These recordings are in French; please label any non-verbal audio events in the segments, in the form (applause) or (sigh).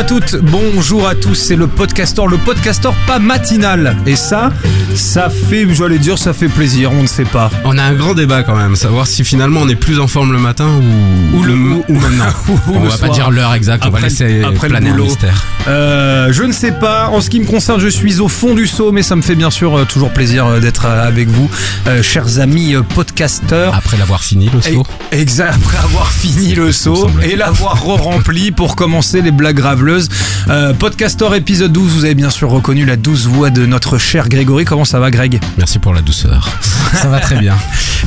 à toutes, bonjour à tous, c'est le podcastor, le podcastor pas matinal. Et ça, ça fait, j'allais dire, ça fait plaisir, on ne sait pas. On a un grand débat quand même, savoir si finalement on est plus en forme le matin ou, Ou le- ou, ou maintenant. (laughs) ou on le va soir. pas dire l'heure exacte, on va Après- laisser après le planer un boulot. mystère. Euh, je ne sais pas, en ce qui me concerne, je suis au fond du seau, mais ça me fait bien sûr euh, toujours plaisir euh, d'être avec vous, chers amis podcasteurs. Après l'avoir fini le saut. Exact, (laughs) après avoir fini le saut et l'avoir re-rempli pour commencer les blagues graveleuses. Euh, Podcastor épisode 12, vous avez bien sûr reconnu la douce voix de notre cher Grégory. Comment ça va Greg? Merci pour la douceur. Ça va très bien.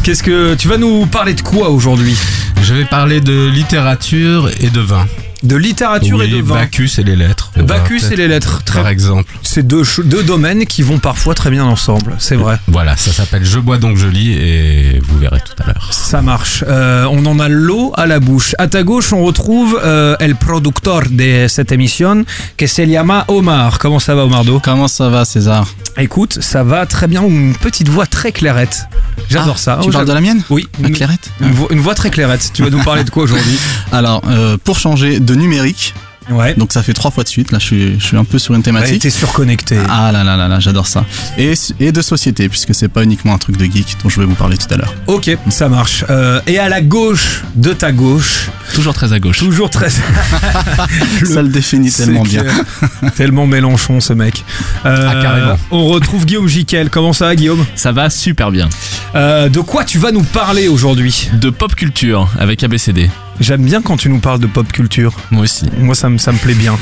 Qu'est-ce que tu vas nous parler de quoi aujourd'hui? Je vais parler de littérature et de vin. De littérature oui, et de vin. Bacchus et les lettres. Bacchus et les lettres. Par Très... exemple. C'est deux, deux domaines qui vont parfois très bien ensemble, c'est vrai. Voilà, ça s'appelle Je bois donc je lis et vous verrez tout à l'heure. Ça marche. Euh, on en a l'eau à la bouche. À ta gauche, on retrouve euh, el productor de cette émission, que se llama Omar. Comment ça va, Omardo? Comment ça va César? Écoute, ça va très bien. Une petite voix très clairette. J'adore Ah, ça. Tu Oh, parles de la mienne? Oui, La une, clairette? Une voix, une voix très clairette. Tu vas nous parler de quoi aujourd'hui? (laughs) Alors, euh, pour changer de numérique, Ouais. donc ça fait trois fois de suite, là je suis, je suis un peu sur une Ouais, thématique. T'es surconnecté. Ah là là là là, j'adore ça. Et, et de société, puisque c'est pas uniquement un truc de geek dont je vais vous parler tout à l'heure. Ok, ça marche. Euh, et à la gauche de ta gauche, Toujours très à gauche. toujours très. Le- (laughs) Ça le définit tellement bien. (laughs) tellement Mélenchon, ce mec. Euh, Ah, carrément. On retrouve Guillaume Jiquel. Comment ça va, Guillaume? Ça va super bien. Euh, De quoi tu vas nous parler aujourd'hui? De pop culture avec ABCD. J'aime bien quand tu nous parles de pop culture. Moi aussi. Moi, ça me, ça me plaît bien.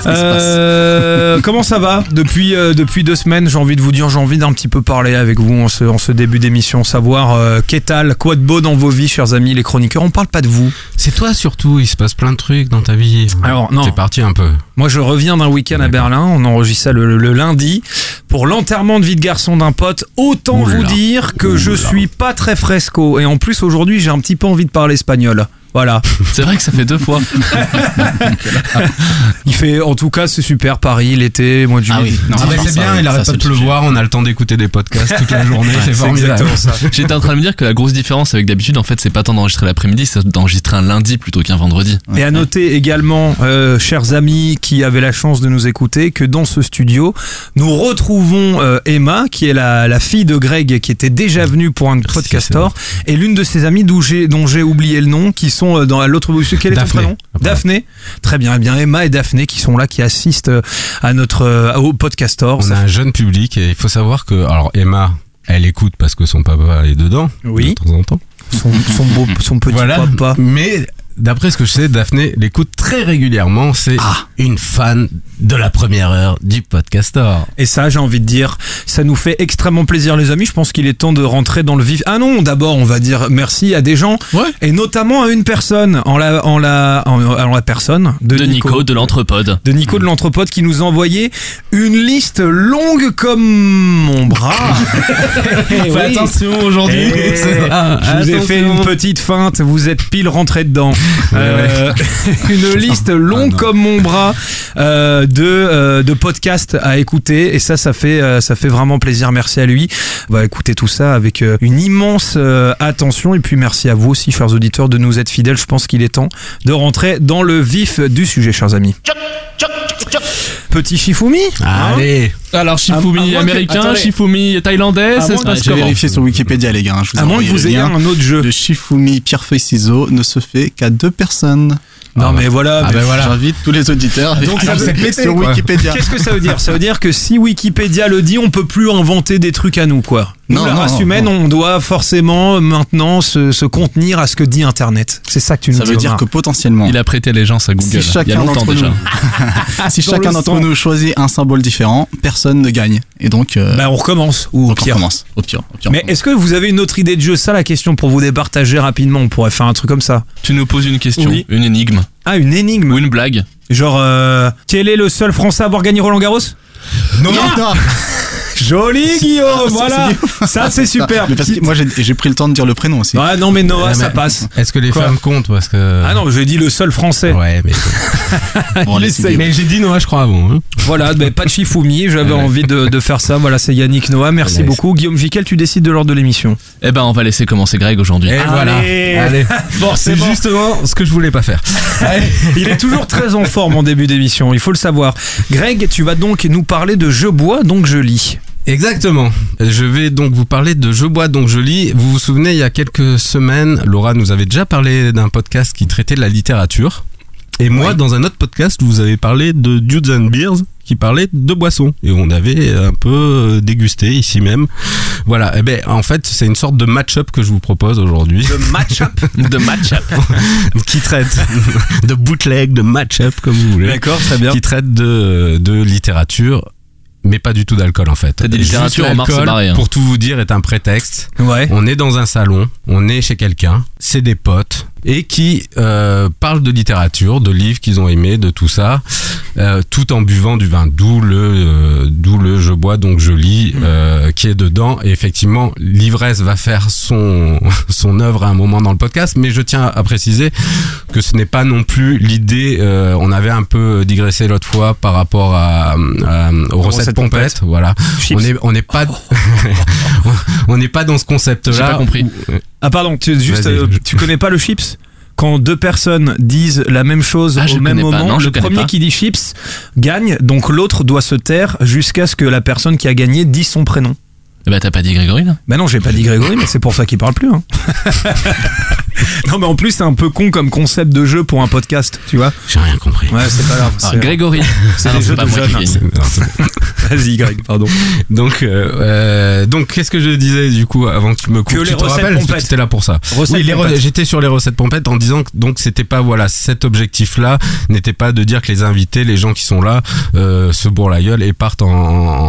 Ça se passe. Euh, comment ça va depuis, euh, depuis deux semaines, j'ai envie de vous dire, j'ai envie d'un petit peu parler avec vous en ce, en ce début d'émission, savoir euh, qu'est tal, quoi de beau dans vos vies, chers amis, les chroniqueurs? On parle pas de vous. C'est toi surtout, il se passe plein de trucs dans ta vie. Alors, non. T'es parti un peu. Moi, je reviens d'un week-end à. Berlin. On enregistre ça le, le lundi pour l'enterrement de vie de garçon d'un pote. Autant Oula. vous dire que je Oula. suis pas très fresco. Et en plus, aujourd'hui, j'ai un petit peu envie de parler espagnol. Voilà. (laughs) C'est vrai que ça fait deux fois. (laughs) Il fait, en tout cas, c'est super. Paris, l'été, mois de juillet. Ah oui, non, Ah bah, c'est ça, bien, il arrête pas de pleuvoir, on a le temps d'écouter des podcasts toute la (laughs) journée, c'est C'est formidable. exactement ça. J'étais en train de me dire que la grosse différence avec d'habitude, en fait, c'est pas tant d'enregistrer l'après-midi, c'est d'enregistrer un lundi plutôt qu'un vendredi. Et à noter également, euh, chers amis qui avaient la chance de nous écouter, que dans ce studio, nous retrouvons euh, Emma, qui est la, la fille de Greg, qui était déjà venue pour un Merci, podcastor, et l'une de ses amies dont j'ai oublié le nom, qui sont euh, dans l'autre bout. Quel est ton Daphné. prénom Ah, pardon. Daphné. Très bien. Eh bien, Emma et Daphné qui sont là, qui assistent euh, à notre euh, au podcastor. On a un jeune public et il faut savoir que, alors Emma, elle écoute parce que son papa est dedans, Oui. de temps en temps. son, son, beau, son petit Voilà. papa. Mais d'après ce que je sais, Daphné l'écoute très régulièrement. C'est Ah. une fan de la première heure du podcastor. Et ça, j'ai envie de dire, ça nous fait extrêmement plaisir, les amis. Je pense qu'il est temps de rentrer dans le vif. Ah non, d'abord, on va dire merci à des gens, Ouais. et notamment à une personne, en la, en la, en, en la personne de, De Nico, de l'Entrepode. de Nico de l'Entrepode qui nous a envoyé une liste longue comme mon bras. (laughs) Eh oui. aujourd'hui. Ah, (laughs) je vous ai fait une petite feinte, vous êtes pile rentré dedans. Euh, (laughs) une liste longue non. comme mon bras euh, de, euh, de podcasts à écouter et ça, ça fait, euh, ça fait vraiment plaisir. Merci à lui. On va écouter tout ça avec euh, une immense euh, attention et puis merci à vous aussi, chers auditeurs, de nous être fidèles. Je pense qu'il est temps de rentrer dans le vif du sujet, chers amis. Petit Shifumi hein Allez, Alors, À- à Shifumi que- américain, attendez. Shifumi thaïlandais, ça se que- passe J'ai comment vérifié sur Wikipédia, les gars. hein, je vous ai à moins que vous ayez un autre jeu. Le Shifumi pierre feuille ciseaux ne se fait qu'à deux personnes. Non Ah mais voilà. Ah mais voilà. J'invite tous les auditeurs Donc, ça veut péter, sur. Wikipédia. Qu'est-ce que ça veut dire? Ça veut dire que si Wikipédia le dit, on peut plus inventer des trucs à nous, quoi. Non, la non, race non, humaine, non. on doit forcément euh, maintenant se, se contenir à ce que dit Internet. C'est ça que tu nous Ça dis. veut dire Omar. que potentiellement, Il a prêté allégeance à Google. si il y a chacun longtemps d'entre déjà. nous, (laughs) si chacun d'entre nous choisit un symbole différent, personne ne gagne. Et donc, euh, Bah, on recommence. Ou au on pire. commence. Au pire, au pire, Mais on est-ce que vous avez une autre idée de jeu? Ça, la question pour vous départager rapidement. On pourrait faire un truc comme ça. Tu nous poses une question, Oui. une énigme Ah, une énigme. ou une blague. Genre, euh, quel est le seul Français à avoir gagné Roland Garros? Non, non, Joli Guillaume, voilà. Ça c'est super. Mais parce que moi, j'ai pris le temps de dire le prénom aussi. Ah non mais Noah, ça mais passe. Est-ce que les Quoi femmes comptent parce que Ah non, j'ai dit le seul français. Ouais, mais (laughs) Bon, mais j'ai dit Noah, je crois avant. hein. Voilà, mais pas de Shifumi, j'avais envie de, de faire ça. Voilà, c'est Yannick Noah, merci beaucoup. Guillaume Jiquel, tu décides de l'ordre de l'émission. Eh ben, on va laisser commencer Greg aujourd'hui. Et voilà. Allez. (laughs) C'est Forcément. justement ce que je voulais pas faire. Il est toujours très en forme en début d'émission, il faut le savoir. Greg, tu vas donc nous parler de Je bois, donc je lis. Exactement. Je vais donc vous parler de Je bois donc je lis. Vous vous souvenez, il y a quelques semaines, Laura nous avait déjà parlé d'un podcast qui traitait de la littérature. Et moi, Oui. dans un autre podcast, vous avais parlé de Dudes and Beers qui parlait de boissons. Et on avait un peu euh, dégusté ici même. Voilà. Et ben, en fait, c'est une sorte de match-up que je vous propose aujourd'hui. De match-up. (laughs) De match-up. (laughs) qui traite de bootleg, de match-up, comme vous voulez. D'accord, très bien. qui traite de, de littérature, mais pas du tout d'alcool en fait. T'as dit Juste littérature, Omar, c'est l'alcool, barré, hein. Pour tout vous dire, est un prétexte. Ouais. On est dans un salon, on est chez quelqu'un, c'est des potes, et qui euh, parlent de littérature, de livres qu'ils ont aimés, de tout ça, euh, tout en buvant du vin. D'où le, euh, d'où le je bois donc je lis euh, qui est dedans. Et effectivement, l'ivresse va faire son (laughs) son œuvre à un moment dans le podcast, mais je tiens à préciser que ce n'est pas non plus l'idée. euh, on avait un peu digressé l'autre fois par rapport à, à- aux recettes recettes pompettes. Voilà, Chips. on est on n'est pas (laughs) (laughs) on n'est pas dans ce concept-là. J'ai pas compris. où- Ah pardon, tu, juste, euh, tu connais pas le chips? Quand deux personnes disent la même chose Ah, au même pas. moment, Non, le premier pas. qui dit chips gagne, donc l'autre doit se taire jusqu'à ce que la personne qui a gagné dise son prénom. Ben, t'as pas dit Grégory, là Bah non, j'ai pas dit Grégory, mais c'est pour ça qu'il parle plus. hein. (laughs) (laughs) non, mais en plus, c'est un peu con comme concept de jeu pour un podcast, tu vois. J'ai rien compris. Ouais, c'est pas grave. Ah, c'est- Grégory. (laughs) c'est Ah des non, jeux de jeunes. c'est- (laughs) Vas-y, Greg, pardon. donc, euh, euh, donc, qu'est-ce que je disais du coup avant que tu me coupes Que les te recettes rappelles pompettes. C'était là pour ça. Recettes oui, les pompettes. j'étais sur les recettes pompettes en disant que donc c'était pas voilà cet objectif-là n'était pas de dire que les invités, les gens qui sont là, euh, se bourrent la gueule et partent en, en,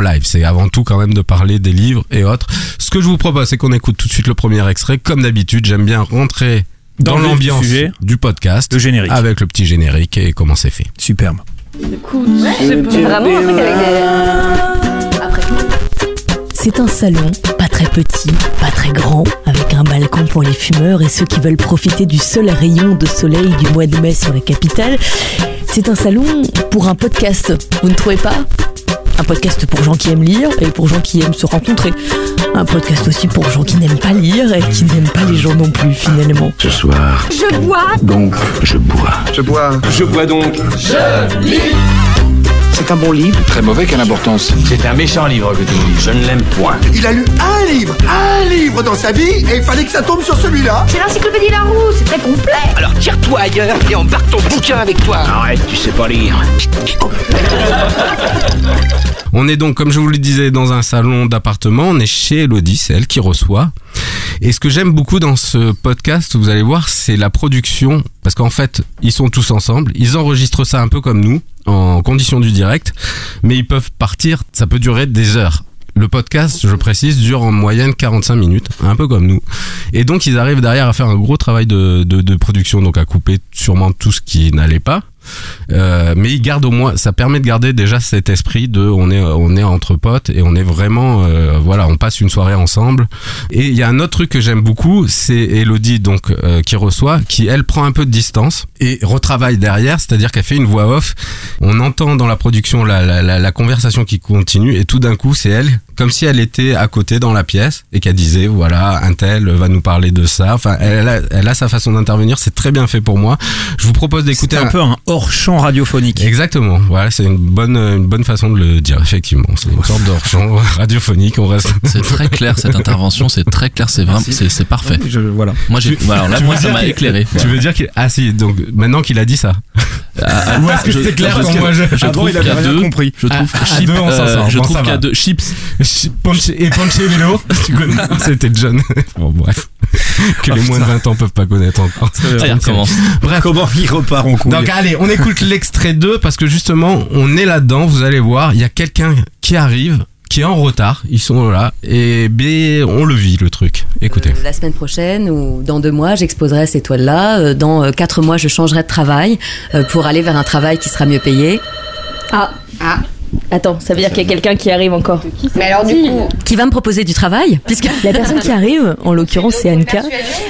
en live. C'est avant tout quand même de parler des livres et autres. Ce que je vous propose, c'est qu'on écoute tout de suite le premier extrait. Comme d'habitude, j'aime bien rentrer Dans l'ambiance du podcast Le générique. avec le petit générique et comment c'est fait. Superbe. C'est vraiment un truc avec des. Après. C'est un salon, pas très petit, pas très grand, avec un balcon pour les fumeurs et ceux qui veulent profiter du seul rayon de soleil du mois de mai sur la capitale. C'est un salon pour un podcast, vous ne trouvez pas? Un podcast pour gens qui aiment lire et pour gens qui aiment se rencontrer. Un podcast aussi pour gens qui n'aiment pas lire et qui n'aiment pas les gens non plus finalement. Ce soir, Je bois. donc, je bois. Je bois. Je bois donc. C'est un bon livre. Très mauvais, quelle importance C'est un méchant livre que tu me dis, je ne l'aime point. Il a lu un livre, un livre dans sa vie, et il fallait que ça tombe sur celui-là. C'est l'encyclopédie Larousse, c'est très complet. Alors tire-toi ailleurs et embarque ton bouquin avec toi. Arrête, tu sais pas lire. (laughs) On est donc, comme je vous le disais, dans un salon d'appartement. On est chez Elodie, c'est elle qui reçoit. Et ce que j'aime beaucoup dans ce podcast, vous allez voir, c'est la production. Parce qu'en fait, ils sont tous ensemble. Ils enregistrent ça un peu comme nous, en condition du direct. Mais ils peuvent partir, ça peut durer des heures. Le podcast, je précise, dure en moyenne 45 minutes, un peu comme nous. Et donc, ils arrivent derrière à faire un gros travail de, de, de production, donc à couper sûrement tout ce qui n'allait pas. Euh, mais ils gardent au moins, ça permet de garder déjà cet esprit de on est on est entre potes et on est vraiment euh, voilà, on passe une soirée ensemble. Et il y a un autre truc que j'aime beaucoup, c'est Elodie donc euh, qui reçoit, qui elle prend un peu de distance et retravaille derrière, c'est-à-dire qu'elle fait une voix off. On entend dans la production la la, la, la conversation qui continue et tout d'un coup c'est elle comme si elle était à côté dans la pièce et qu'elle disait voilà un tel va nous parler de ça. Enfin elle a, elle a sa façon d'intervenir, c'est très bien fait pour moi. Je vous propose d'écouter C'est un peu un hors-champ radiophonique. Exactement. Voilà, c'est une bonne, une bonne façon de le dire. Effectivement, c'est une sorte d'hors-champ (laughs) radiophonique. On reste. C'est très clair cette intervention, c'est très clair, c'est vraiment, c'est c'est parfait. Je- voilà. Moi j'ai, voilà, là moi ça m'a éclairé. Tu veux dire qu'il ah si donc maintenant qu'il a dit ça. Ah, Ou est-ce que je- c'était clair que moi je- trouve il qu'il y a rien deux, compris. je trouve À- à chip, deux, euh, sort. je Bon, trouve ça qu'il y a va. deux chips. Ponche- et Ponche Vélo, (laughs) tu connais C'était John. Bon bref, que les moins de 20 ans peuvent pas connaître encore. Ah, recommence. Bref. Comment il repart en couille Donc allez, on écoute l'extrait 2 parce que justement, on est là-dedans, vous allez voir, il y a quelqu'un qui arrive, qui est en retard, ils sont là, et bien, on le vit le truc. Écoutez. Euh, la semaine prochaine ou dans deux mois, j'exposerai ces toiles-là. Euh, Dans euh, quatre mois, je changerai de travail euh, pour aller vers un travail qui sera mieux payé. Ah, ah. Attends, ça veut dire qu'il y a quelqu'un qui arrive encore. Mais alors du coup, Qui va me proposer du travail Puisque la personne qui arrive, en l'occurrence, c'est Anka.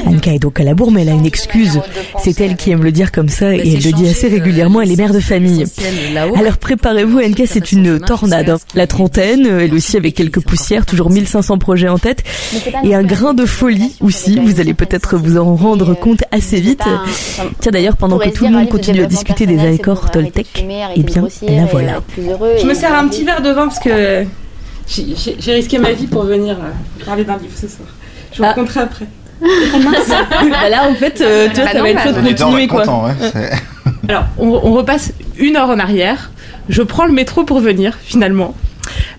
Anka est donc à la bourre, mais elle a une excuse. C'est elle qui aime le dire comme ça et elle le dit assez régulièrement. Elle est mère de famille. Alors préparez-vous, Anka, c'est une tornade. La trentaine, elle aussi avec quelques poussières, toujours 1500 projets en tête et un grain de folie aussi. Vous allez peut-être vous en rendre compte assez vite. Tiens d'ailleurs, pendant que tout le monde continue à discuter des accords Toltec, eh bien la voilà. Je me sers un petit verre de vin parce que j'ai- risqué ma vie pour venir euh, parler d'un livre ce soir. Je vous Ah. raconterai après. (laughs) Bah là, en fait, euh, tu vois, Bah ça non, va être chaud de on continuer quoi. (laughs) Alors, on, on repasse une heure en arrière. Je prends le métro pour venir, finalement.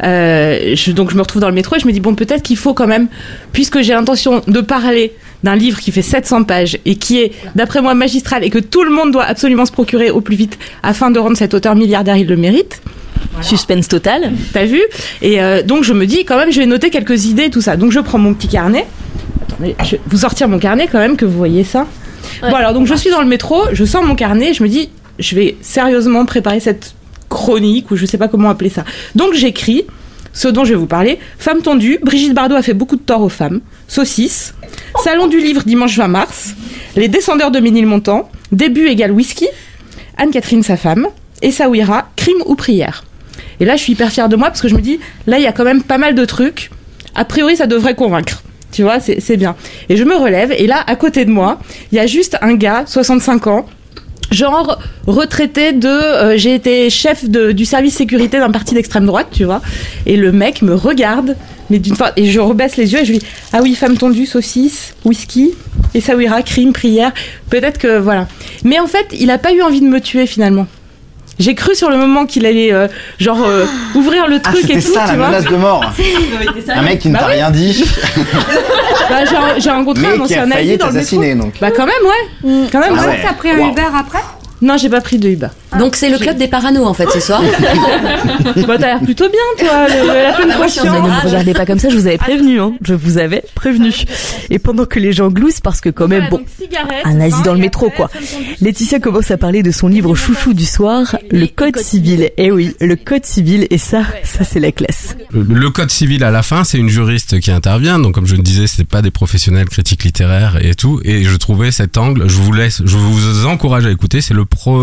Euh, je, donc, je me retrouve dans le métro et je me dis, bon, peut-être qu'il faut quand même, puisque j'ai l'intention de parler d'un livre qui fait 700 pages et qui est, d'après moi, magistral et que tout le monde doit absolument se procurer au plus vite afin de rendre cet auteur milliardaire, il le mérite. Suspense total. T'as vu? Et euh, donc je me dis quand même je vais noter quelques idées et tout ça. Donc je prends mon petit carnet. Attendez, je vais vous sortir mon carnet quand même que vous voyez ça. Bon alors donc je suis dans le métro, je sors mon carnet, et je me dis je vais sérieusement préparer cette chronique ou je sais pas comment appeler ça. Donc j'écris ce dont je vais vous parler. Femme tondue, Brigitte Bardot a fait beaucoup de tort aux femmes. Saucisse. Salon du livre dimanche 20 mars. Les descendeurs de Ménilmontant. Début égale whisky. Anne-Catherine sa femme. Et Saouira, crime ou prière. Et là, je suis hyper fière de moi parce que je me dis, là, il y a quand même pas mal de trucs. A priori, ça devrait convaincre. Tu vois, c'est bien. Et je me relève, et là, à côté de moi, il y a juste un gars, 65 ans, genre retraité de euh, j'ai été chef de- du service sécurité d'un parti d'extrême droite tu vois et le mec me regarde mais d'une fois et je rebaisse les yeux et je lui dis ah oui femme tondue saucisse whisky et ça ira crime prière peut-être que voilà mais en fait il a pas eu envie de me tuer finalement j'ai cru sur le moment qu'il allait euh, genre euh, ouvrir le Ah, truc et c'était tout ça tu la vois menace de mort. (laughs) Un mec qui ne Bah t'a oui. rien dit, (laughs) Bah, j'ai- rencontré mais un qui ancien a nazi dans le métro donc. bah quand même ouais quand même Ah ouais. ouais. t'as pris un Wow. Uber après? Non j'ai pas pris de Uber Donc c'est le club des paranos en fait ce soir. (laughs) bah t'as l'air plutôt bien toi le- la pleine mais conscience ne me regardez pas comme ça, je vous avais prévenu, hein. Je vous avais prévenu. Et pendant que les gens gloussent, parce que quand même, bon, un nazi dans le métro, quoi. Laetitia commence à parler de son livre chouchou du soir, le Code civil. Eh oui, le Code civil, et ça, ça c'est la classe. Le, code civil à la fin, c'est une juriste qui intervient. Donc, comme je le disais, c'est pas des professionnels critiques littéraires et tout. Et je trouvais cet angle. Je vous laisse, je vous encourage à écouter. C'est le pro,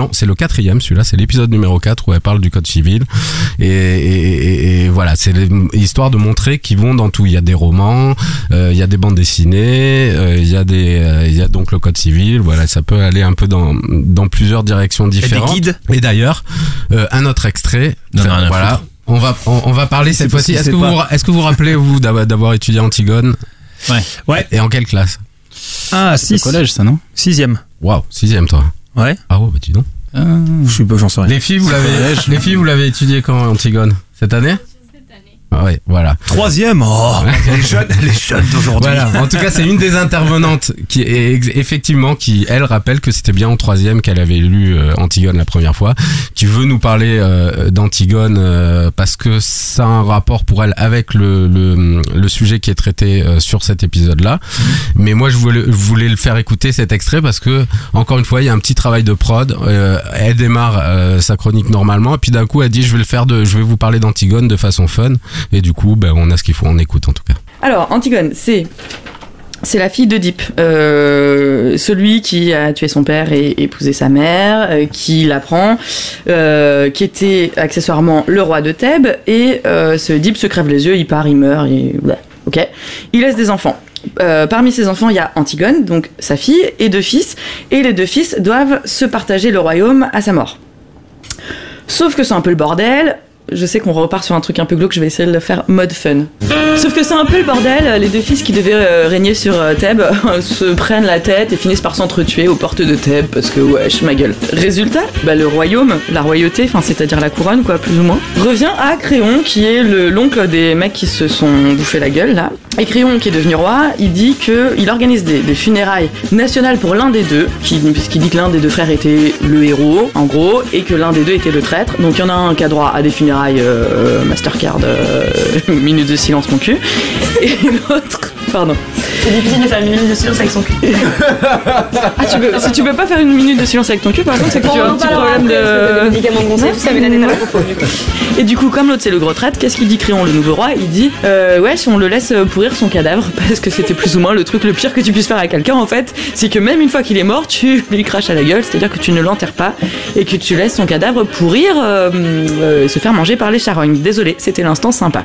non, c'est le quatrième. Celui-là, c'est l'épisode numéro 4 où elle parle du code civil. Et, et- et- et voilà, c'est les- histoire de montrer qu'ils vont dans tout. Il y a des romans, euh, il y a des bandes dessinées, euh, il y a des, euh, il y a donc le code civil. Voilà, ça peut aller un peu dans dans plusieurs directions différentes. guides Et d'ailleurs, euh, un autre extrait. Non, non, voilà. On va, on, on va parler C'est cette fois-ci. Est-ce que, vous, pas. est-ce que vous rappelez, vous, d'avoir étudié Antigone? Ouais. Ouais. Et en quelle classe? Ah, C'est 6. au collège, ça, non? Sixième. Waouh, sixième, toi. Ouais. Ah ouais, bah dis donc. Ah. Je suis pas, j'en sais rien. Les filles, vous l'avez, les filles, vous l'avez étudié quand, Antigone Cette année? Ouais, voilà. Troisième. Oh, (laughs) les jeunes, les jeunes d'aujourd'hui. Voilà. En tout cas, c'est une des intervenantes qui est effectivement qui elle rappelle que c'était bien en troisième qu'elle avait lu euh, Antigone la première fois, qui veut nous parler euh, d'Antigone euh, parce que ça a un rapport pour elle avec le le, le sujet qui est traité sur cet épisode-là. Mais moi, je voulais, je voulais le faire écouter cet extrait parce que encore une fois, il y a un petit travail de prod. Elle démarre sa chronique normalement et puis d'un coup, elle dit je vais le faire de, je vais vous parler d'Antigone de façon fun. Et du coup, ben, on a ce qu'il faut, on écoute en tout cas. Alors, Antigone, c'est. C'est la fille d'Oedipe, euh, celui qui a tué son père et épousé sa mère, euh, qui l'apprend, euh, qui était accessoirement le roi de Thèbes, et ce Oedipe se crève les yeux, il part, il meurt, ok. Il laisse des enfants. Parmi ses enfants, il y a Antigone, donc sa fille, et deux fils, et les deux fils doivent se partager le royaume à sa mort. Sauf que c'est un peu le bordel. Je sais qu'on repart sur un truc un peu glauque, je vais essayer de le faire mode fun. Sauf que c'est un peu le bordel, les deux fils qui devaient euh, régner sur euh, Thèbes (laughs) se prennent la tête et finissent par s'entretuer aux portes de Thèbes parce que wesh, ma gueule. Résultat, bah, le royaume, la royauté, enfin c'est-à-dire la couronne quoi, plus ou moins, revient à Créon qui est le- l'oncle des mecs qui se sont bouffés la gueule là. Et Créon qui est devenu roi, il dit que il organise des, funérailles nationales pour l'un des deux, qui, puisqu'il dit que l'un des deux frères était le héros, en gros, et que l'un des deux était le traître. Donc il y en a un qui a droit à des funérailles euh, Mastercard, euh, (laughs) minute de silence mon cul, et l'autre Pardon. C'est difficile de faire une minute de silence avec son cul. Ah, tu peux, si tu peux pas faire une minute de silence avec ton cul, par contre, c'est que tu as un petit problème de. médicaments de coup. Et du coup, comme l'autre c'est le gros traître, qu'est-ce qu'il dit Créon, le nouveau roi? Il dit euh, Ouais, si on le laisse pourrir son cadavre, (laughs) parce que c'était plus ou moins le truc le pire que tu puisses faire à quelqu'un en fait, c'est que même une fois qu'il est mort, tu (laughs) lui craches à la gueule, c'est-à-dire que tu ne l'enterres pas et que tu laisses son cadavre pourrir euh, euh, et se faire manger par les charognes. Désolé, c'était l'instant sympa.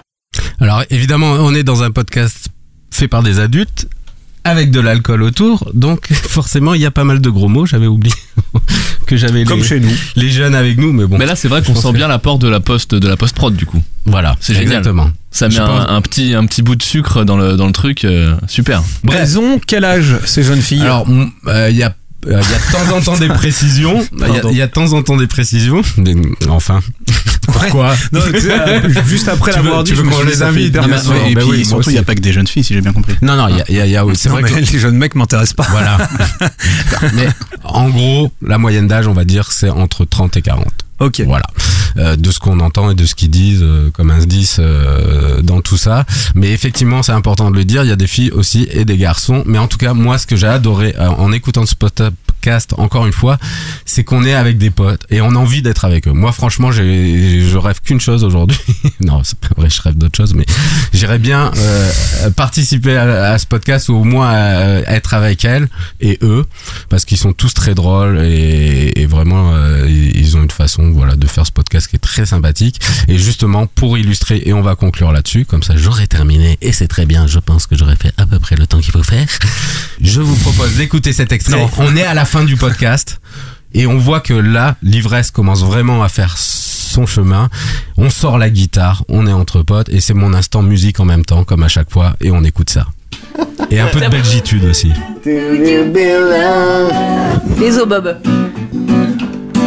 Alors évidemment, on est dans un podcast fait par des adultes avec de l'alcool autour, donc (laughs) forcément il y a pas mal de gros mots. J'avais oublié (laughs) que j'avais Comme les, chez nous. les jeunes avec nous, mais bon. Mais là, c'est vrai qu'on sent bien l'apport de la poste de la post prod du coup. Voilà, C'est génial. Exactement. Ça met un, pense- un petit un petit bout de sucre dans le dans le truc, euh, super. Bref. Ont quel âge ces jeunes filles? Alors, euh, il y a il y a de temps en temps des précisions. Il y a- il y, a de temps en temps des précisions. Enfin. Pourquoi (laughs) Non, tu sais, euh, (laughs) juste après l'avoir dit, tu veux qu'on les invite Non, mais- bizarre. ouais, et bah puis oui, surtout, il n'y a pas que des jeunes filles, si j'ai bien compris. Non, non, il y a, il y a- a- c'est vrai mais que les jeunes mecs m'intéressent pas. voilà. (laughs) Mais en gros, la moyenne d'âge, on va dire, c'est entre 30 et 40. Ok. Voilà. Euh, de ce qu'on entend et de ce qu'ils disent euh, comme indice euh, dans tout ça. Mais effectivement, c'est important de le dire, il y a des filles aussi et des garçons. Mais en tout cas, moi, ce que j'ai adoré euh, en écoutant ce podcast, encore une fois, c'est qu'on est avec des potes et on a envie d'être avec eux. Moi, franchement, je rêve qu'une chose aujourd'hui. (laughs) non, c'est pas vrai, je rêve d'autre chose, mais j'irais bien euh, participer à, à ce podcast ou au moins euh, être avec elles et eux, parce qu'ils sont tous très drôles et, et vraiment, euh, ils ont une façon, voilà, de faire ce podcast qui est très sympathique. Et justement, pour illustrer, et on va conclure là-dessus, comme ça, j'aurai terminé et c'est très bien. Je pense que j'aurai fait à peu près le temps qu'il faut faire. Je vous propose d'écouter cet extrait. Non. On est à la fin du podcast. Et on voit que là, l'ivresse commence vraiment à faire son chemin. On sort la guitare, on est entre potes, et c'est mon instant musique en même temps, comme à chaque fois, et on écoute ça. Et un peu de belgitude aussi. Désolé, Bob.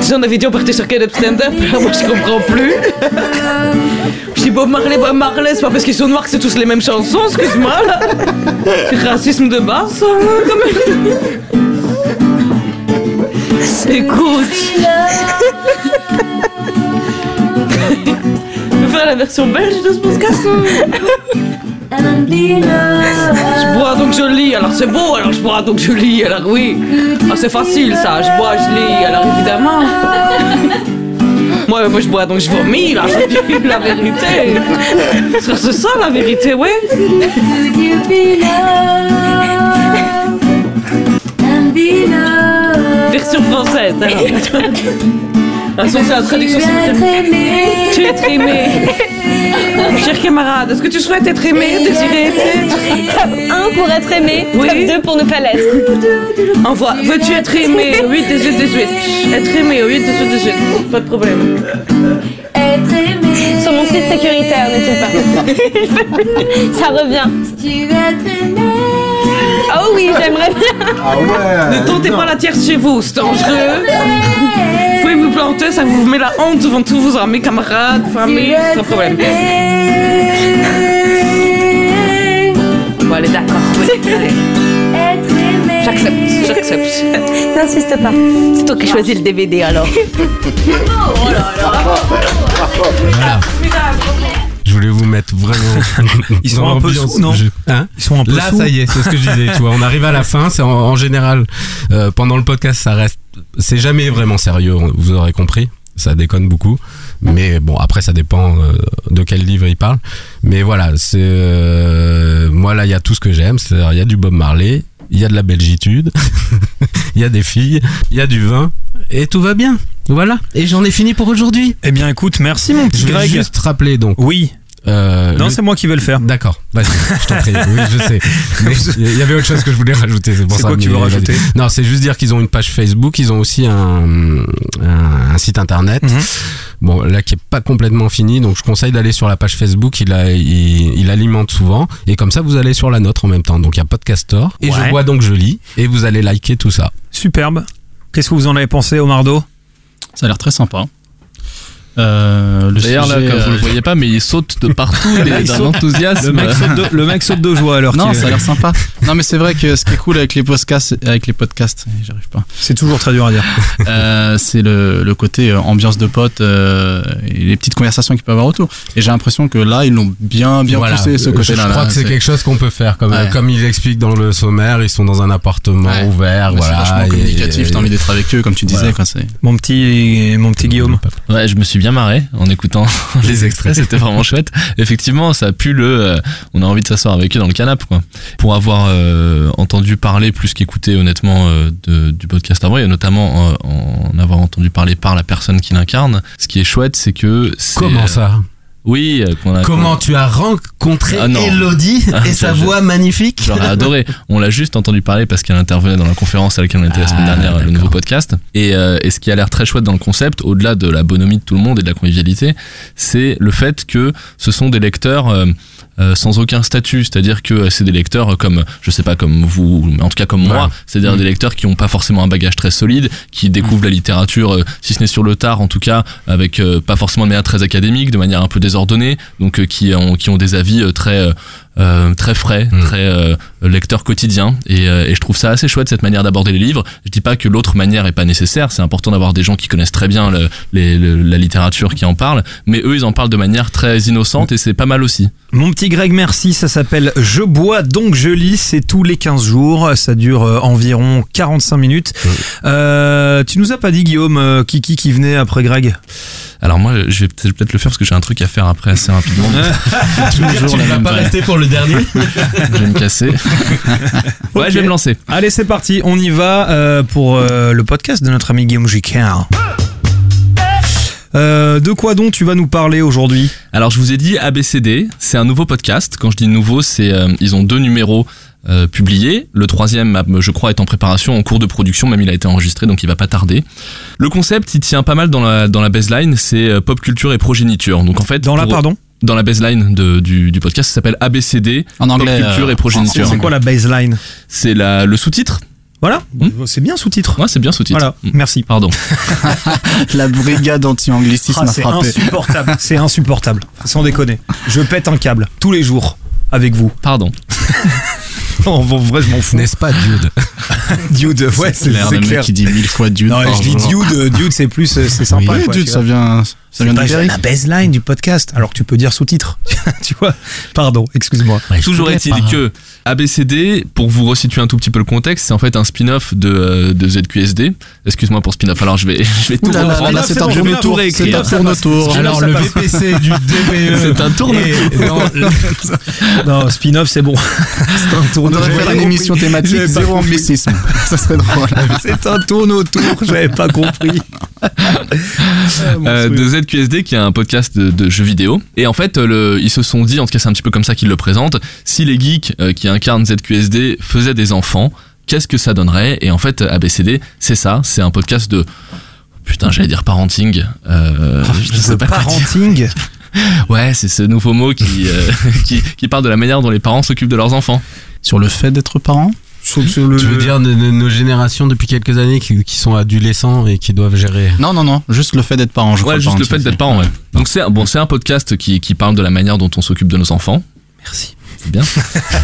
Si on avait dit on partait sur Caleb Stand-up, (laughs) moi je comprends plus. (laughs) Je dis Bob Marley, Bob Marley, c'est pas parce qu'ils sont noirs que c'est tous les mêmes chansons, excuse-moi là. (laughs) Racisme de base, quand même. (laughs) Écoute. Je vais faire la version belge de ce podcast. Je bois donc je lis, alors c'est beau, alors je bois donc je lis, alors oui. Ah, c'est facile ça, je bois, je lis, alors évidemment. Moi, moi je bois donc je vomis, là, je dis la vérité. Ça, C'est ça la vérité, ouais. Version française, alors. Attention, c'est la traduction simultanée. Tu es être aimé. (laughs) Cher camarade, est-ce que tu souhaites être aimé, désiré Tape 1 pour être aimé, Oui. tape 2 pour ne pas l'être. Envoie, veux-tu être aimé? 8, 18, 18. Être aimé 8, 18, 18. Pas de problème. Sur mon site sécuritaire, n'est-il pas? (laughs) Ça revient. Oh oui, j'aimerais bien. Ah ouais Ne tentez pas la tierce chez vous, c'est dangereux. Vous pouvez vous planter, ça vous met la honte devant tous vos amis, camarades, famille, sans problème. Bon, allez, d'accord. J'accepte, j'accepte. N'insiste pas. C'est toi qui choisis le DVD alors. (laughs) Voilà. Je voulais vous mettre vraiment. (laughs) Ils sont un peu sous, non Je- Hein Ils sont un peu Là, sous. ça y est, c'est ce que je disais. Tu vois, on arrive à la fin. C'est en, en général euh, pendant le podcast, ça reste. C'est jamais vraiment sérieux. Vous aurez compris. Ça déconne beaucoup. Mais bon, après, ça dépend euh, de quel livre il parle. Mais voilà, c'est euh, moi là, il y a tout ce que j'aime. C'est-à-dire, il y a du Bob Marley, il y a de la belgitude, (laughs) il y a des filles, il y a du vin, et tout va bien. Voilà. Et j'en ai fini pour aujourd'hui. Eh bien, écoute, merci mon petit Je vais Greg. juste rappeler donc. Oui. euh, Non, le- c'est moi qui vais le faire. D'accord, vas-y, je t'en prie. Oui, je sais. (laughs) Mais il y avait autre chose que je voulais rajouter. C'est pour C'est ça. quoi que tu veux rajouter Non, c'est juste dire qu'ils ont une page Facebook. Ils ont aussi un, un, un site internet. Mhm. Bon, là qui est pas complètement fini, donc je conseille d'aller sur la page Facebook. Il, a, il, il alimente souvent, et comme ça vous allez sur la nôtre en même temps. Donc il y a Podcaster et Ouais. je bois donc je lis, et vous allez liker tout ça. Superbe. Qu'est-ce que vous en avez pensé, Omardo? Ça a l'air très sympa. Euh, le D'ailleurs, là, comme vous euh, le voyez pas, mais il saute de partout, (laughs) il est d'un enthousiasme. Le mec, saute de, le mec saute de joie alors Non, ça a l'air sympa. Non, mais c'est vrai que ce qui est cool avec les podcasts, avec les podcasts, j'arrive pas. c'est toujours très dur à dire. Euh, c'est le, le côté euh, ambiance de potes euh, et les petites conversations qu'il peut y avoir autour. Et j'ai l'impression que là, ils l'ont bien, bien Voilà. poussé ce côté-là. Je crois là. que c'est quelque chose qu'on peut faire. Comme, Ouais. comme il explique dans le sommaire, ils sont dans un appartement Ouais. ouvert. Ouais, voilà, c'est vachement communicatif. T'as envie d'être avec eux, comme tu disais. Voilà. Quoi, c'est... Mon petit, mon petit Guillaume. Ouais, je me suis bien marré en écoutant (laughs) les extraits, c'était vraiment chouette. Effectivement, ça pue le. euh, on a envie de s'asseoir avec eux dans le canapé, quoi. Pour avoir euh, entendu parler plus qu'écouter honnêtement euh, de- du podcast avant, et notamment euh, en avoir entendu parler par la personne qui l'incarne, ce qui est chouette, c'est que. Comment ça Oui, a. Comment tu as rencontré Ah. Elodie Ah, et (laughs) sa voix magnifique J'aurais adoré. On l'a juste entendu parler parce qu'elle intervenait dans la conférence à laquelle on était la semaine Ah, dernière, le nouveau podcast. Et, euh, et ce qui a l'air très chouette dans le concept, au-delà de la bonhomie de tout le monde et de la convivialité, c'est le fait que ce sont des lecteurs euh, euh, sans aucun statut, c'est-à-dire que c'est des lecteurs comme, je sais pas, comme vous, mais en tout cas comme moi, c'est-à-dire des lecteurs qui ont pas forcément un bagage très solide, qui découvrent la littérature, euh, si ce n'est sur le tard, en tout cas, avec euh, pas forcément de manière très académique, de manière un peu désordonnée, donc euh, qui ont qui ont des avis euh, très euh, très frais, Mm. très euh, lecteur quotidien, et, euh, et je trouve ça assez chouette cette manière d'aborder les livres. Je dis pas que l'autre manière est pas nécessaire, c'est important d'avoir des gens qui connaissent très bien le- les- le- la littérature qui en parlent, mais eux ils en parlent de manière très innocente et c'est pas mal aussi. Mon petit Greg, merci. Ça s'appelle Je bois donc je lis. C'est tous les 15 jours. Ça dure euh, environ 45 minutes. Euh, tu nous as pas dit, Guillaume, qui, qui, qui venait après Greg? Alors moi je vais peut-être le faire parce que j'ai un truc à faire après assez rapidement. (laughs) Toujours la même vibe. pour le dernier (laughs) je vais me casser. (laughs) Ouais, je vais me lancer. Allez, c'est parti. On y va euh, pour euh, le podcast de notre ami Guillaume Gicard. Euh, de quoi donc tu vas nous parler aujourd'hui? Alors je vous ai dit ABCD, c'est un nouveau podcast. Quand je dis nouveau, c'est euh, ils ont deux numéros euh, publiés. Le troisième, euh, je crois, est en préparation, en cours de production, même il a été enregistré, donc il va pas tarder. Le concept, il tient pas mal dans la dans la baseline, c'est euh, pop culture et progéniture. Donc en fait, Dans la pardon dans la baseline de, du, du podcast, ça s'appelle ABCD, En anglais. pop culture euh, et progéniture. en- C'est quoi la baseline C'est la le sous-titre. Voilà, Hmm. c'est bien sous-titre. Ouais, c'est bien sous-titre. Voilà, Hmm. merci. Pardon. (laughs) La brigade anti-anglicisme Ah, a c'est insupportable. c'est insupportable. Sans déconner. Je pète un câble tous les jours avec vous. Pardon. (laughs) (laughs) En vrai, je m'en fous. N'est-ce pas, Dude (laughs) Dude, ouais, c'est L'air c'est de mec clair. qui dit mille fois Dude. Non, je dis. Dude, euh, Dude, c'est plus, euh, c'est sympa. Oui, quoi, Dude, ça vient, ça C'est vient périph'. la baseline du podcast, alors que tu peux dire sous-titre. (laughs) tu vois Pardon, excuse-moi. Toujours est-il que ABCD, pour vous resituer un tout petit peu le contexte, c'est en fait un spin-off de, euh, de ZQSD. Excuse-moi pour spin-off, alors je vais, je vais tout là là reprendre. là, c'est c'est un je vais tourne-tour. tout réécrire. C'est un passe. Alors, le. VPC du DBE. C'est un le- Non, spin-off, c'est bon. c'est un On tourne devrait faire une émission thématique zéro anglicisme. Ça serait drôle. (laughs) C'est un tourne autour, j'avais pas compris. (laughs) Euh, de ZQSD qui est un podcast de, de jeux vidéo et en fait euh, le, ils se sont dit en tout cas c'est un petit peu comme ça qu'ils le présentent si les geeks euh, qui incarnent ZQSD faisaient des enfants qu'est-ce que ça donnerait? Et en fait ABCD c'est ça c'est un podcast de putain j'allais dire parenting euh, je sais pas quoi dire. parenting? (laughs) ouais c'est ce nouveau mot qui, euh, qui qui parle de la manière dont les parents s'occupent de leurs enfants Sur le fait d'être parent Sur- sur le- Tu veux dire de, de nos générations depuis quelques années qui, qui sont adolescents et qui doivent gérer Non, non, non. Juste le fait d'être parent. Je crois, ouais juste le fait d'être parent ouais donc c'est un- bon c'est un podcast qui qui parle de la manière dont on s'occupe de nos enfants Merci. c'est bien.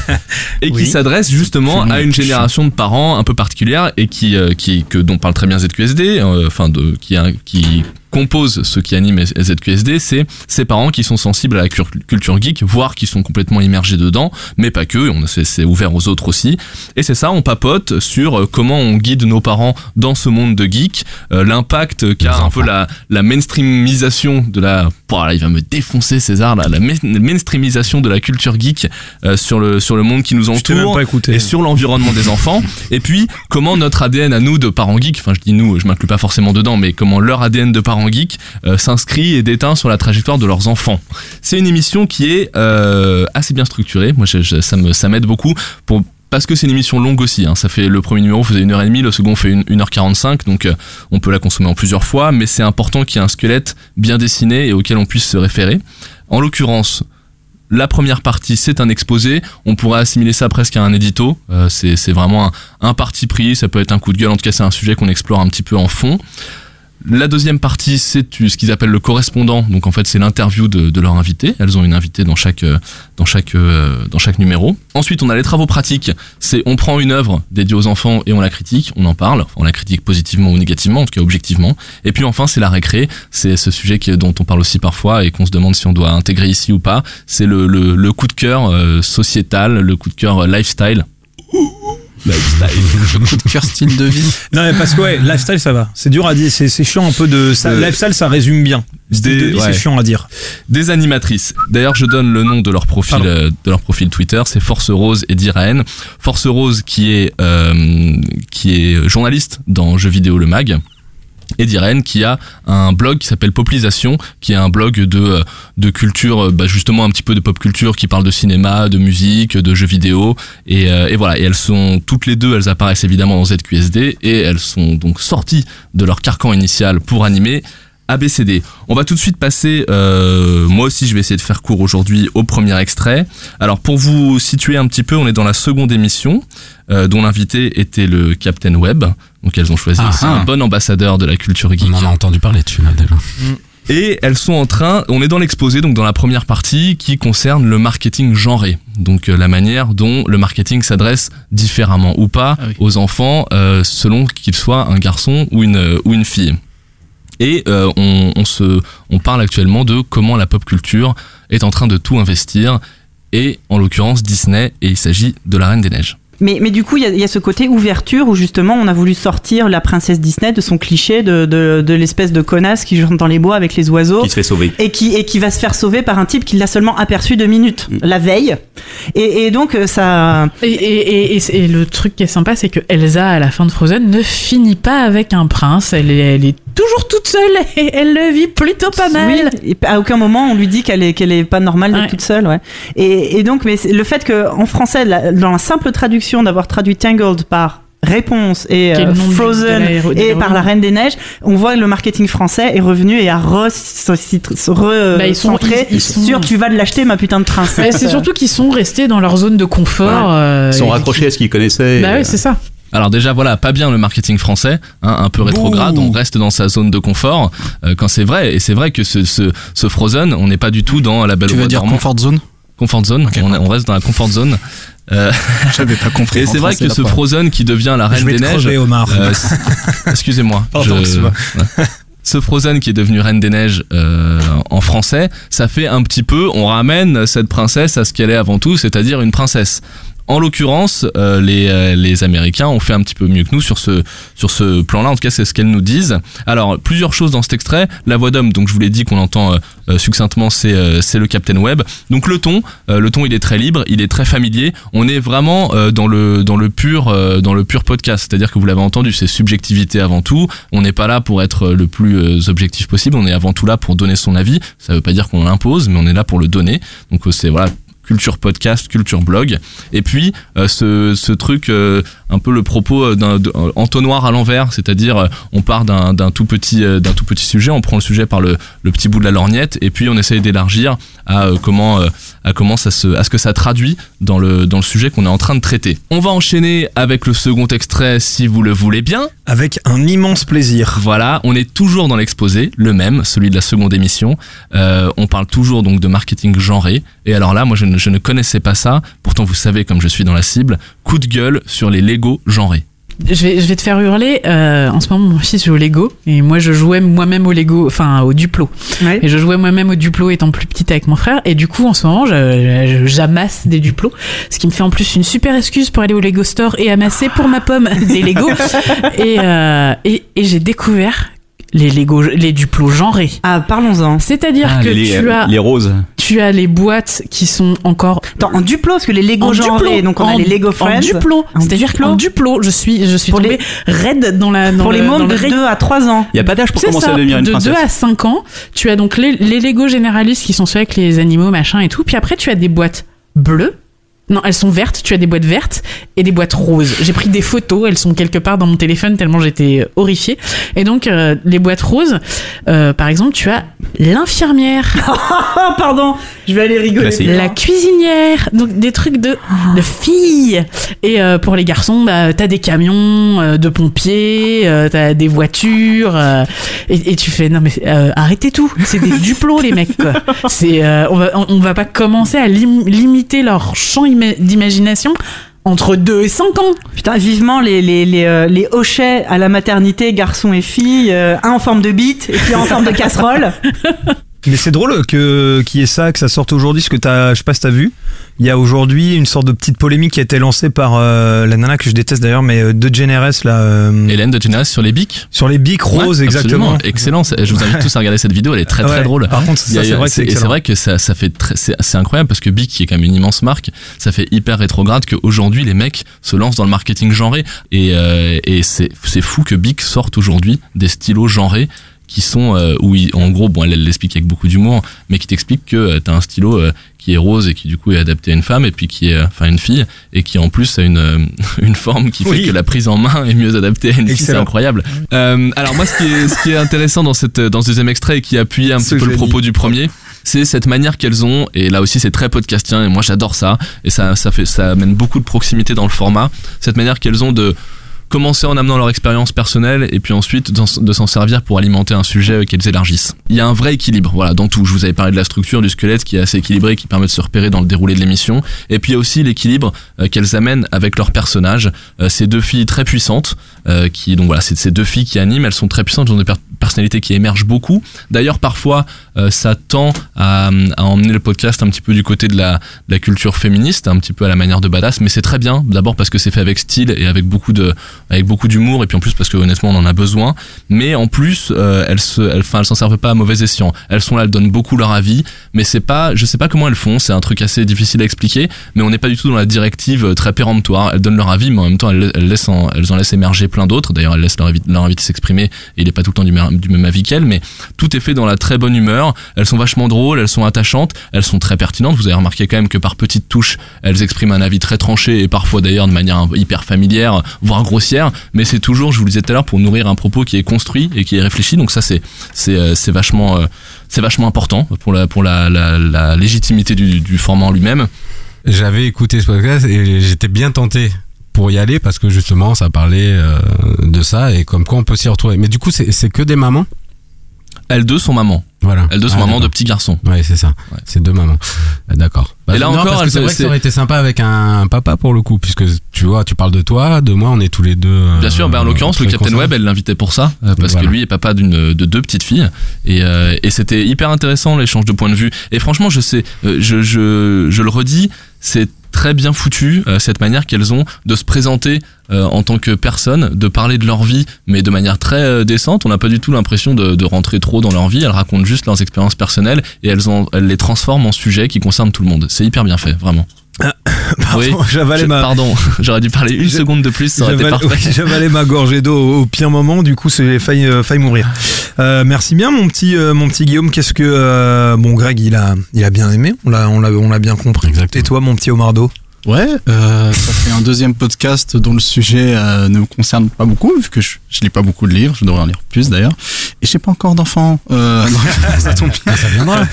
(laughs) et qui s'adresse justement à une génération de parents un peu particulière et qui, euh, qui que dont parle très bien ZQSD, euh, enfin de qui a- qui compose ce qui anime ZQSD, c'est ces parents qui sont sensibles à la culture geek, voire qui sont complètement immergés dedans, mais pas que, on c'est ouvert aux autres aussi. Et c'est ça, on papote sur euh, comment on guide nos parents dans ce monde de geek, euh, l'impact qu'a un peu la, la mainstreamisation de la, Pouah, il va me défoncer César, là, la main- mainstreamisation de la culture geek euh, sur le sur le monde qui nous entoure et sur l'environnement des enfants. Et puis, comment notre ADN à nous de parents geeks, enfin je dis nous, je m'inclus pas forcément dedans, mais comment leur ADN de parents geeks euh, s'inscrit et déteint sur la trajectoire de leurs enfants. C'est une émission qui est euh, assez bien structurée. Moi, ça m'aide beaucoup parce que c'est une émission longue aussi. Hein. Ça fait le premier numéro faisait une heure et demie, le second fait une, 1h45, donc euh, on peut la consommer en plusieurs fois. Mais c'est important qu'il y ait un squelette bien dessiné et auquel on puisse se référer. En l'occurrence, la première partie, c'est un exposé. On pourrait assimiler ça presque à un édito. Euh, c'est vraiment un parti pris. Ça peut être un coup de gueule. En tout cas, c'est un sujet qu'on explore un petit peu en fond. La deuxième partie, c'est ce qu'ils appellent le correspondant. Donc en fait, c'est l'interview de, de leur invité. Elles ont une invitée dans chaque euh, dans chaque euh, dans chaque numéro. Ensuite, on a les travaux pratiques. C'est on prend une œuvre dédiée aux enfants et on la critique, on en parle, on la critique positivement ou négativement, en tout cas objectivement. Et puis enfin, c'est la récré. C'est ce sujet qui, dont on parle aussi parfois et qu'on se demande si on doit intégrer ici ou pas. C'est le, le, le coup de cœur euh, sociétal, le coup de cœur euh, lifestyle. Lifestyle. Coup de cœur style de vie. Non, mais parce que ouais, lifestyle ça va. C'est dur à dire, c'est c'est chiant un peu de. Ça, Euh, lifestyle ça résume bien. Style de vie, ouais. c'est chiant à dire. des animatrices. D'ailleurs, je donne le nom de leur profil, euh, de leur profil Twitter. C'est Force Rose et Diraen. Force Rose qui est euh, qui est journaliste dans Jeux vidéo le mag. Et Diraen qui a un blog qui s'appelle Poplisation, qui est un blog de euh, de culture, euh, bah, justement un petit peu de pop culture, qui parle de cinéma, de musique, de jeux vidéo, et, euh, voilà. Et elles sont toutes les deux, elles apparaissent évidemment dans ZQSD, et elles sont donc sorties de leur carcan initial pour animer ABCD. On va tout de suite passer, moi aussi je vais essayer de faire court aujourd'hui au premier extrait. Alors pour vous situer un petit peu, on est dans la seconde émission, dont l'invité était le Captain Web. Donc elles ont choisi Ah, aussi ah. un bon ambassadeur de la culture geek. On en a entendu parler dessus là déjà. Et elles sont en train, on est dans l'exposé, donc dans la première partie qui concerne le marketing genré. Donc euh, la manière dont le marketing s'adresse différemment ou pas Ah oui. aux enfants euh, selon qu'il soit un garçon ou une, ou une fille. Et euh, on, on, se, on parle actuellement de comment la pop culture est en train de tout investir. Et en l'occurrence Disney, et il s'agit de la Reine des Neiges. Mais, mais du coup, il y, a- il y a ce côté ouverture où justement on a voulu sortir la princesse Disney de son cliché de, de, de l'espèce de connasse qui chante dans les bois avec les oiseaux. Qui se fait sauver. Et qui, et qui va se faire sauver par un type qui l'a seulement aperçu deux minutes la veille. Et, et donc euh, ça. Et, et, et, et- et le truc qui est sympa, c'est que Elsa, à la fin de Frozen, ne finit pas avec un prince. Elle est, elle est toujours toute seule (laughs) et elle le vit plutôt pas mal. Oui, et à aucun moment on lui dit qu'elle est, qu'elle est pas normale d'être Ouais. toute seule. Ouais. Et, et donc, mais c'est- le fait que en français, la- dans la simple traduction d'avoir traduit Tangled par réponse et euh, de Frozen de et par la Reine des Neiges, on voit que le marketing français est revenu et a re-centré Bah, ils sont- ils- ils sont- sur tu vas l'acheter ma putain de. Ouais, c'est surtout qu'ils sont restés dans leur zone de confort. euh, Ils sont raccrochés à ce qu'ils connaissaient. Bah oui, c'est ça. Alors déjà voilà, pas bien le marketing français, hein, un peu rétrograde, on reste dans sa zone de confort euh, quand c'est vrai et c'est vrai que ce, ce, ce Frozen, on n'est pas du tout dans la belle Tu veux dire dormant. comfort zone? Comfort zone, on, est- on reste dans la comfort zone. Euh, (laughs) J'avais pas compris. et c'est vrai que ce. Frozen qui devient la Je reine vais des te neiges. euh, (laughs) Excusez-moi. Pardon, je- excuse-moi. ouais. Ce Frozen qui est devenu Reine des Neiges euh, en français, ça fait un petit peu, on ramène cette princesse à ce qu'elle est avant tout, c'est-à-dire une princesse. En l'occurrence, euh, les, euh, les Américains ont fait un petit peu mieux que nous sur ce, sur ce plan-là. En tout cas, c'est ce qu'elles nous disent. Alors, plusieurs choses dans cet extrait. La voix d'homme, donc je vous l'ai dit qu'on entend euh, euh, succinctement, c'est euh, le Captain Web. Donc le ton, euh, le ton, il est très libre, il est très familier. On est vraiment dans le dans le pur dans le pur podcast. C'est-à-dire que vous l'avez entendu, c'est subjectivité avant tout. On n'est pas là pour être le plus objectif possible. On est avant tout là pour donner son avis. Ça veut pas dire qu'on l'impose, mais on est là pour le donner. Donc c'est voilà culture podcast, culture blog, et puis euh, ce, ce truc, euh, un peu le propos euh, d'un entonnoir à l'envers, c'est-à-dire on part d'un tout petit d'un tout petit sujet, on prend le sujet par le, le petit bout de la lorgnette, et puis on essaye d'élargir à euh, comment à comment ça se à ce que ça traduit dans le dans le sujet qu'on est en train de traiter. On va enchaîner avec le second extrait si vous le voulez bien. Avec un immense plaisir. Voilà, on est toujours dans l'exposé, le même, celui de la seconde émission. On parle toujours donc de marketing genré. Et alors là, moi, je ne, je ne connaissais pas ça. Pourtant, vous savez, comme je suis dans la cible, coup de gueule sur les Lego genrés. Je vais, je vais te faire hurler. euh, en ce moment, mon fils joue au Lego et moi, je jouais moi-même au Lego, enfin au Duplo. Ouais. Et je jouais moi-même au Duplo étant plus petite avec mon frère. Et du coup, en ce moment, je- je- j'amasse des Duplos, ce qui me fait en plus une super excuse pour aller au Lego Store et amasser pour ma pomme (laughs) des Lego. et euh, et, et j'ai découvert les Lego, les Duplos genrés. Ah, parlons-en. C'est-à-dire Ah, que les, tu as les roses. Tu as les boîtes qui sont encore Attends, en Duplo, parce que les Lego en genrés, Duplo, donc on en- a les Lego Friends. En Duplo, c'est-à-dire Duplo. en Duplo, je suis, je suis Pour tombée raide dans la dans Pour le- les dans mômes le de rayon. 2 à 3 ans. Il n'y a pas d'âge pour commencer ça, à devenir une de princesse. 2 à 5 ans, tu as donc les, les Lego généralistes qui sont ceux avec les animaux, machin et tout. Puis après, tu as des boîtes bleues Non, elles sont vertes. Tu as des boîtes vertes et des boîtes roses. J'ai pris des photos. Elles sont quelque part dans mon téléphone tellement j'étais horrifiée. Et donc, euh, les boîtes roses, euh, par exemple, tu as l'infirmière, (laughs) Pardon, je vais aller rigoler. la cuisinière, donc des trucs de, de filles. Et euh, pour les garçons, bah, t'as des camions euh, de pompiers, euh, t'as des voitures. euh, et, et tu fais, non mais euh, arrêtez tout. C'est des (laughs) duplos les mecs. Quoi. C'est, euh, on va, on, on va pas commencer à lim- limiter leur champ d'imagination entre 2 et 5 ans. Putain, vivement les, les, les, euh, les hochets à la maternité, garçons et filles, euh, un en forme de bite et puis un en forme de casserole. (laughs) Mais c'est drôle que qu'il y ait ça, que ça sorte aujourd'hui, parce que t'as, je sais pas si t'as vu, il y a aujourd'hui une sorte de petite polémique qui a été lancée par euh, la nana que je déteste d'ailleurs, mais euh, de Generes là. euh, Hélène de sur les bics. Sur les bics roses, Ouais, exactement. absolument. Excellent. Je vous invite tous à regarder cette vidéo. Elle est très très Ouais. drôle. Par contre, ça, Il y a- c'est vrai que c'est et c'est vrai que ça, ça fait très, c'est, c'est incroyable parce que Bic, qui est quand même une immense marque, ça fait hyper rétrograde qu'aujourd'hui les mecs se lancent dans le marketing genré et, euh, et c'est, c'est fou que Bic sorte aujourd'hui des stylos genrés qui sont euh, où il- en gros bon elle l'explique avec beaucoup d'humour mais qui t'explique que euh, t'as un stylo euh, qui est rose et qui du coup est adapté à une femme et puis qui est euh, enfin une fille et qui en plus a une euh, (laughs) une forme qui fait Oui. que la prise en main est mieux adaptée à une fille c'est incroyable. Euh, alors moi ce qui est ce qui est intéressant dans cette dans ce deuxième extrait et qui appuie un Ce petit peu le propos du premier c'est cette manière qu'elles ont et là aussi c'est très podcastien et moi j'adore ça et ça ça fait ça amène beaucoup de proximité dans le format cette manière qu'elles ont de commencer en amenant leur expérience personnelle et puis ensuite de s'en servir pour alimenter un sujet qu'elles élargissent. Il y a un vrai équilibre, voilà, dans tout. Je vous avais parlé de la structure du squelette qui est assez équilibré, qui permet de se repérer dans le déroulé de l'émission. Et puis il y a aussi l'équilibre euh, qu'elles amènent avec leurs personnages. Euh, ces deux filles très puissantes, euh, qui donc voilà, c'est ces deux filles qui animent. Elles sont très puissantes, elles ont des per- personnalités qui émergent beaucoup. D'ailleurs, parfois, euh, ça tend à, à emmener le podcast un petit peu du côté de la, de la culture féministe, un petit peu à la manière de badass, mais c'est très bien. D'abord parce que c'est fait avec style et avec beaucoup de, avec beaucoup d'humour, et puis en plus parce que honnêtement on en a besoin. Mais en plus, euh, elles se, enfin, elles s'en servent pas à mauvais escient. Elles sont là, elles donnent beaucoup leur avis, mais c'est pas, je sais pas comment elles font. C'est un truc assez difficile à expliquer, mais on n'est pas du tout dans la directive euh, très péremptoire. Elles donnent leur avis, mais en même temps elles, laissent, en, elles en laissent émerger plein d'autres. D'ailleurs, elles laissent leur, leur s'exprimer, et il est pas tout le temps du, du même avis qu'elles, mais tout est fait dans la très bonne humeur. Elles sont vachement drôles, elles sont attachantes, elles sont très pertinentes. Vous avez remarqué quand même que par petites touches, elles expriment un avis très tranché et parfois d'ailleurs de manière hyper familière, voire grossière. Mais c'est toujours, je vous le disais tout à l'heure, pour nourrir un propos qui est construit et qui est réfléchi. Donc ça, c'est c'est euh, c'est vachement euh, c'est vachement important pour la pour la la, la légitimité du, du format en lui-même. J'avais écouté ce podcast et j'étais bien tenté pour y aller parce que justement ça parlait euh, de ça et comme quoi on peut s'y retrouver. Mais du coup c'est c'est que des mamans? Elles deux sont mamans. Voilà. Elles deux sont Ah, mamans de petits garçons. Ouais, c'est ça. C'est deux mamans. Ah, D'accord. Et là non, encore, parce que elles- c'est vrai que ça aurait été sympa avec un papa pour le coup, puisque tu vois, tu parles de toi, de moi, on est tous les deux. euh, Bien sûr, bah en l'occurrence, le Captain. Web, elle l'invitait pour ça, euh, parce Voilà. que lui est papa d'une de deux petites filles, et, euh, et c'était hyper intéressant l'échange de points de vue. Et franchement, je sais, euh, je, je, je le redis, c'est très bien foutu euh, cette manière qu'elles ont de se présenter euh, en tant que personne, de parler de leur vie, mais de manière très euh, décente. On n'a pas du tout l'impression de, rentrer trop dans leur vie. Elles racontent juste leurs expériences personnelles et elles, ont, elles les transforment en sujets qui concernent tout le monde. C'est hyper bien fait, vraiment. (coughs) Pardon, j'avalais je- ma- Pardon, (laughs) j'aurais dû parler une Je- seconde de plus, ça aurait été parfait. oui, (laughs) J'avalais ma gorgée d'eau au, pire moment, du coup, j'ai failli, euh, failli mourir. Euh, merci bien, mon petit, euh, mon petit Guillaume. Qu'est-ce que euh, bon, Greg, il a, il a bien aimé. On l'a, on l'a, on l'a bien compris. Et toi, mon petit Omardo? Ouais, euh, ça fait un deuxième podcast dont le sujet euh, ne me concerne pas beaucoup, vu que je, je lis pas beaucoup de livres, je devrais en lire plus d'ailleurs, et j'ai pas encore d'enfants. Euh, (laughs) ça tombe bien. (laughs) Ça viendra.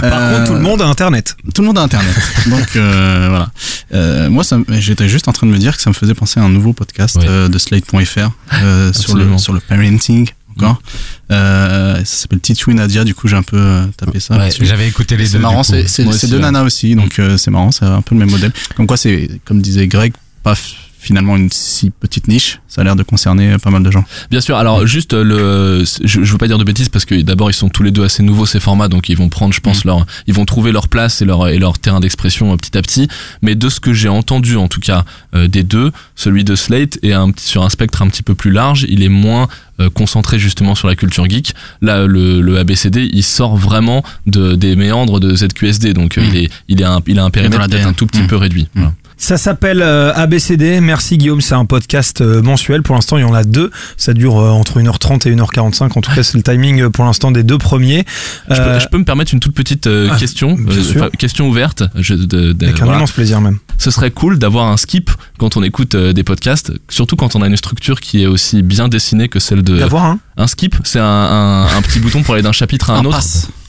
Par contre, tout le monde a Internet. Tout le monde a Internet. Donc euh, voilà. Euh, moi, j'étais juste en train de me dire que ça me faisait penser à un nouveau podcast euh, de Slate.fr euh, sur le sur le parenting. Encore. Euh, ça s'appelle Titu et Nadia. Du coup, j'ai un peu euh, tapé ça. Ouais. J'avais écouté les deux. marrant, c'est Moi c'est deux nanas aussi, donc euh, c'est marrant, c'est un peu le même modèle. Comme quoi, c'est comme disait Greg, pas finalement une si petite niche. Ça a l'air de concerner euh, pas mal de gens. Bien sûr. Alors juste euh, le, je, je veux pas dire de bêtises parce que d'abord ils sont tous les deux assez nouveaux ces formats, donc ils vont prendre, je pense, leur, ils vont trouver leur place et leur et leur terrain d'expression euh, petit à petit. Mais de ce que j'ai entendu, en tout cas euh, des deux, celui de Slate est un petit- sur un spectre un petit peu plus large. Il est moins euh, concentré justement sur la culture geek. Là, le, le ABCD, il sort vraiment de, des méandres de ZQSD, donc euh, Mm. il est, il est un, il a un périmètre peut-être un tout petit Mm. peu réduit. Voilà. Ça s'appelle euh, ABCD. Merci Guillaume, c'est un podcast euh, mensuel. Pour l'instant, il y en a deux. Ça dure euh, entre 1h30 et 1h45. En tout cas, c'est le timing euh, pour l'instant des deux premiers. Je peux, je peux me permettre une toute petite euh, ah, question, euh, question ouverte. Je, de, de- avec un voilà. immense plaisir même. Ce serait cool d'avoir un skip quand on écoute euh, des podcasts, surtout quand on a une structure qui est aussi bien dessinée que celle de. D'avoir un Un skip, c'est un, un, un petit bouton pour aller d'un chapitre à un, Un autre.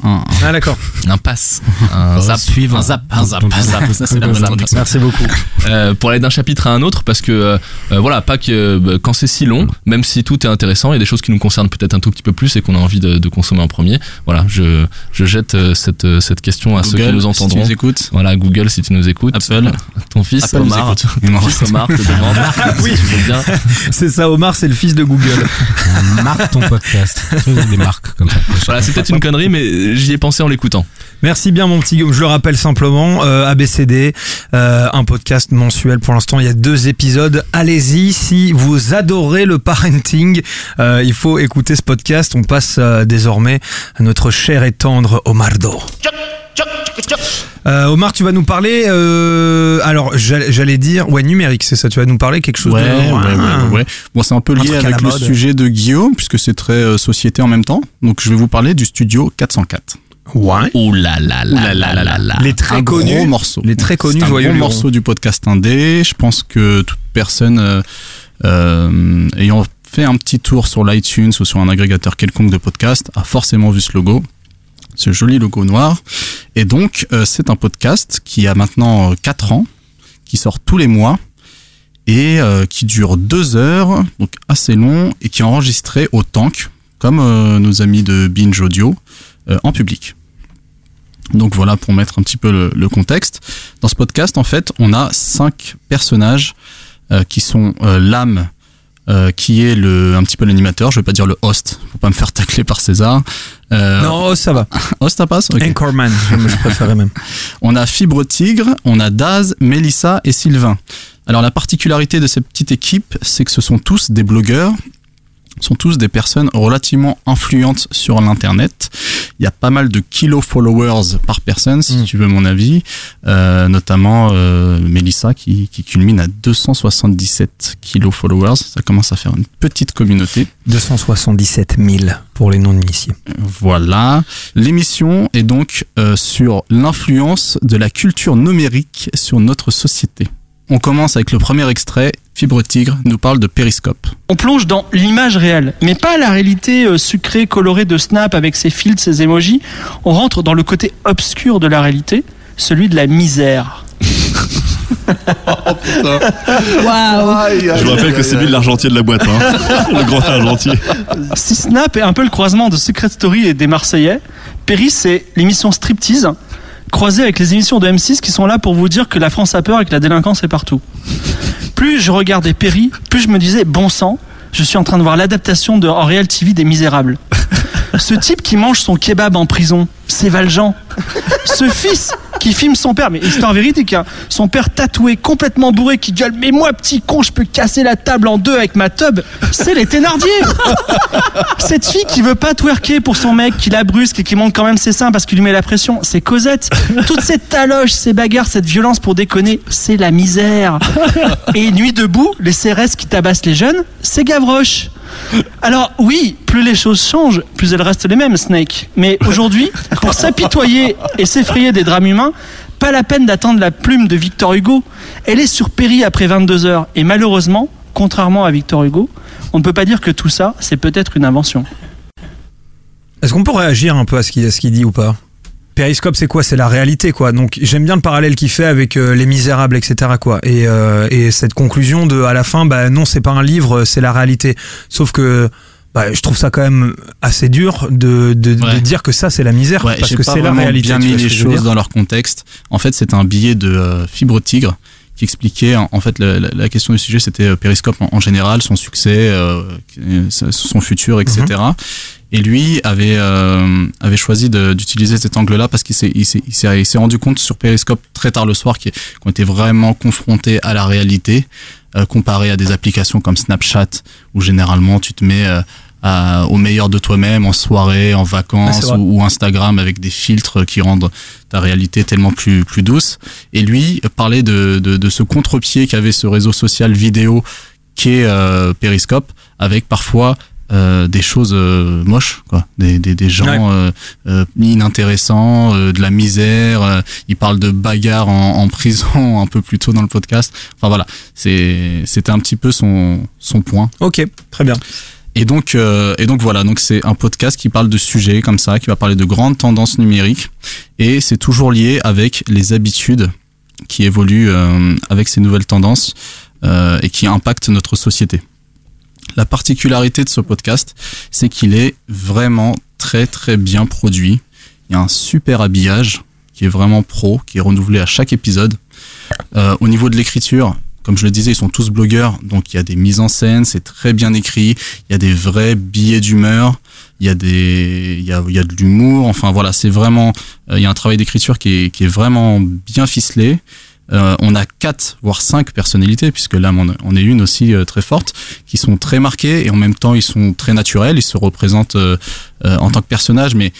Un- Ah d'accord. Un pass, un zap, suivre. un zap, Un zap, un zap. Ça, c'est la bonne traduction. Merci beaucoup. Euh, pour aller d'un chapitre à un autre parce que euh, euh, voilà pas que bah, quand c'est si long même si tout est intéressant il y a des choses qui nous concernent peut-être un tout petit peu plus et qu'on a envie de, de consommer en premier voilà je, je jette euh, cette, euh, cette question à ceux qui Google, nous si entendront tu nous écoutes. voilà Google si tu nous écoutes Apple. ton fils Apple Omar ton fils Omar te demande Oui. si tu veux bien C'est ça, Omar, c'est le fils de Google. Marque ton podcast. Des marques comme ça. voilà c'est peut-être une connerie mais j'y ai pensé en l'écoutant. Merci bien mon petit Guillaume, je le rappelle simplement, euh, ABCD, euh, un podcast mensuel pour l'instant, il y a deux épisodes, allez-y, si vous adorez le parenting, euh, il faut écouter ce podcast, on passe euh, désormais à notre cher et tendre Omardo. Euh, Omar, tu vas nous parler, euh, alors j'allais dire, ouais numérique, c'est ça, tu vas nous parler quelque chose Ouais, de... ouais, ouais, ouais. Bon, c'est un peu lié avec le mode. sujet de Guillaume, puisque c'est très euh, société en même temps. Donc, je vais vous parler du studio 404. Ouais. ouh là là là là là là Les très un connus, gros morceau. les très connus un Joyeux gros morceau du podcast indé. Je pense que toute personne ayant fait un petit tour sur l'iTunes ou sur un agrégateur quelconque de podcast a forcément vu ce logo. Ce joli logo noir. Et donc, euh, c'est un podcast qui a maintenant 4 ans, qui sort tous les mois et euh, qui dure 2 heures, donc assez long, et qui est enregistré au tank, comme euh, nos amis de Binge Audio, euh, en public. Donc voilà pour mettre un petit peu le, le contexte. Dans ce podcast, en fait, on a cinq personnages euh, qui sont euh, l'âme, euh, qui est le un petit peu l'animateur. Je vais pas dire le host, faut pas me faire tacler par César. Euh, Non, oh, ça va. (laughs) host, ça passe? Ok. Anchorman, je, je préférais même. (laughs) On a Fibre Tigre, on a Daz, Mélissa et Sylvain. Alors la particularité de cette petite équipe, c'est que ce sont tous des blogueurs, sont tous des personnes relativement influentes sur l'internet. Il y a pas mal de kilo followers par personne, si Mm. tu veux mon avis, Euh, notamment euh, Mélissa qui, qui culmine à 277 kilo followers. Ça commence à faire une petite communauté. 277 000 pour les non-initiés. Voilà. L'émission est donc euh, sur l'influence de la culture numérique sur notre société. On commence avec le premier extrait. Fibre Tigre nous parle de Périscope. On plonge dans l'image réelle, mais pas la réalité euh, sucrée, colorée de Snap avec ses filtres, ses emojis. On rentre dans le côté obscur de la réalité, celui de la misère. (laughs) Je vous rappelle que c'est lui l'argentier de la boîte, hein. (laughs) le grand argentier. Si Snap est un peu le croisement de Secret Story et des Marseillais, Perry c'est l'émission Striptease croisée avec les émissions de M6 qui sont là pour vous dire que la France a peur et que la délinquance est partout. Plus je regardais Perry, plus je me disais bon sang, je suis en train de voir l'adaptation de en Real TV des Misérables. Ce type qui mange son kebab en prison, c'est Valjean. Ce fils qui filme son père, mais histoire véridique, hein, son père tatoué, complètement bourré, qui gueule Mais moi, petit con, je peux casser la table en deux avec ma tub, c'est les Thénardier Cette fille qui veut pas twerker pour son mec, qui la brusque et qui monte quand même ses seins parce qu'il lui met la pression, c'est Cosette. Toute cette taloche, ces bagarres, cette violence pour déconner, c'est la misère. Et Nuit debout, les CRS qui tabassent les jeunes, c'est Gavroche. Alors oui, plus les choses changent, plus elles restent les mêmes, Snake. Mais aujourd'hui, pour s'apitoyer et s'effrayer des drames humains, pas la peine d'attendre la plume de Victor Hugo. Elle est sur Péri après 22 heures. Et malheureusement, contrairement à Victor Hugo, on ne peut pas dire que tout ça, c'est peut-être une invention. Est-ce qu'on peut réagir un peu à ce qu'il à ce qu'il dit ou pas? Périscope, c'est quoi? C'est la réalité, quoi. Donc, j'aime bien le parallèle qu'il fait avec euh, Les Misérables, etc., quoi. Et, euh, et cette conclusion de, à la fin, bah non, c'est pas un livre, c'est la réalité. Sauf que, bah, je trouve ça quand même assez dur de, de, de Ouais. dire que ça, c'est la misère, Ouais, parce que c'est la réalité. bien mis les choses dans leur contexte. En fait, c'était un billet de euh, Fibre Tigre qui expliquait, en, fait, la, la- la question du sujet, c'était euh, Periscope en, en général, son succès, euh, son futur, etc. Et lui avait euh, avait choisi d'utiliser cet angle-là parce qu'il s'est il s'est rendu compte sur Periscope très tard le soir qu'on était vraiment confronté à la réalité euh, comparé à des applications comme Snapchat où généralement tu te mets euh, à- au meilleur de toi-même en soirée, en vacances ou, ou Instagram avec des filtres qui rendent ta réalité tellement plus, plus douce. Et lui parlait de, de, de ce contre-pied qu'avait ce réseau social vidéo qui est euh, Periscope, avec parfois euh, des choses euh, moches, quoi, des, des, des gens euh, euh, inintéressants, euh, de la misère. euh, il parle de bagarres en, en prison (laughs) un peu plus tôt dans le podcast. Enfin voilà, c'est c'était un petit peu son son point. Ok, très bien. Et donc, euh, et donc voilà, donc c'est un podcast qui parle de sujets comme ça, qui va parler de grandes tendances numériques, et c'est toujours lié avec les habitudes qui évoluent euh, avec ces nouvelles tendances euh, et qui impactent notre société. La particularité de ce podcast, c'est qu'il est vraiment très très bien produit. Il y a un super habillage qui est vraiment pro, qui est renouvelé à chaque épisode. Euh, au niveau de l'écriture, comme je le disais, ils sont tous blogueurs, donc il y a des mises en scène, c'est très bien écrit, il y a des vrais billets d'humeur, il y a des, il y a, il y a de l'humour, enfin voilà, c'est vraiment, euh, il y a un travail d'écriture qui est, qui est vraiment bien ficelé. Euh, on a quatre voire cinq personnalités puisque là on est une aussi euh, très forte qui sont très marquées et en même temps ils sont très naturels ils se représentent euh, en tant que personnage mais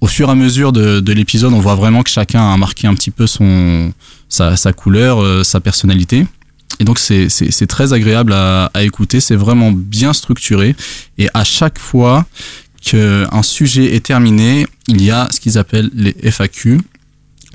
au fur et à mesure de, de l'épisode on voit vraiment que chacun a marqué un petit peu son sa, couleur sa personnalité. Et donc c'est très agréable à, à écouter c'est vraiment bien structuré et à chaque fois qu'un sujet est terminé il y a ce qu'ils appellent les FAQ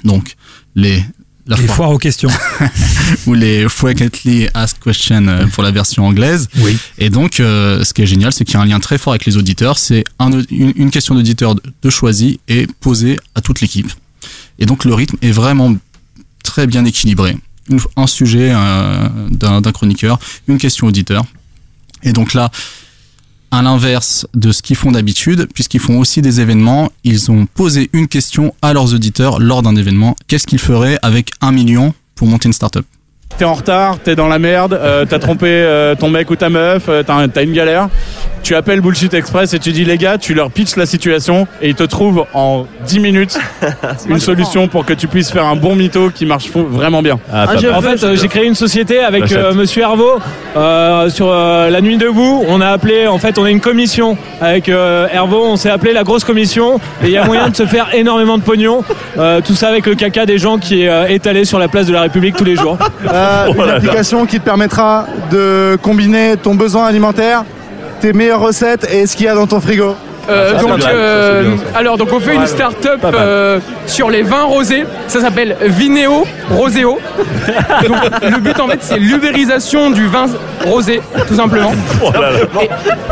donc les la Les foire- foires aux questions. (laughs) ou les frequently asked questions euh, pour la version anglaise. Oui. Et donc, euh, ce qui est génial, c'est qu'il y a un lien très fort avec les auditeurs. C'est un, une, une question d'auditeur de, de choisi et posée à toute l'équipe. Et donc, le rythme est vraiment très bien équilibré. Un sujet euh, d'un d'un chroniqueur, une question auditeur. Et donc là, à l'inverse de ce qu'ils font d'habitude, puisqu'ils font aussi des événements, ils ont posé une question à leurs auditeurs lors d'un événement. Qu'est-ce qu'ils feraient avec un million pour monter une startup? T'es en retard, t'es dans la merde, euh, t'as trompé euh, ton mec ou ta meuf, euh, t'as t'as une galère. Tu appelles Bullshit Express et tu dis les gars, tu leur pitches la situation et ils te trouvent en 10 minutes (laughs) une solution pour que tu puisses faire un bon mytho qui marche vraiment bien. Ah, en fait, euh, j'ai créé une société avec euh, Monsieur Hervaux euh, sur euh, la nuit debout. On a appelé, en fait, on a une commission avec euh, Hervaux. On s'est appelé la grosse commission et il y a moyen de se faire énormément de pognon. Euh, tout ça avec le caca des gens qui est étalé sur la place de la République tous les jours. Euh, (laughs) une application qui te permettra de combiner ton besoin alimentaire, tes meilleures recettes et ce qu'il y a dans ton frigo. Euh, Ah, donc, euh, alors, donc on fait une start-up euh, sur les vins rosés. Ça s'appelle Vinéo Roséo. (laughs) Donc, le but en fait, c'est l'ubérisation du vin rosé, tout simplement. (laughs)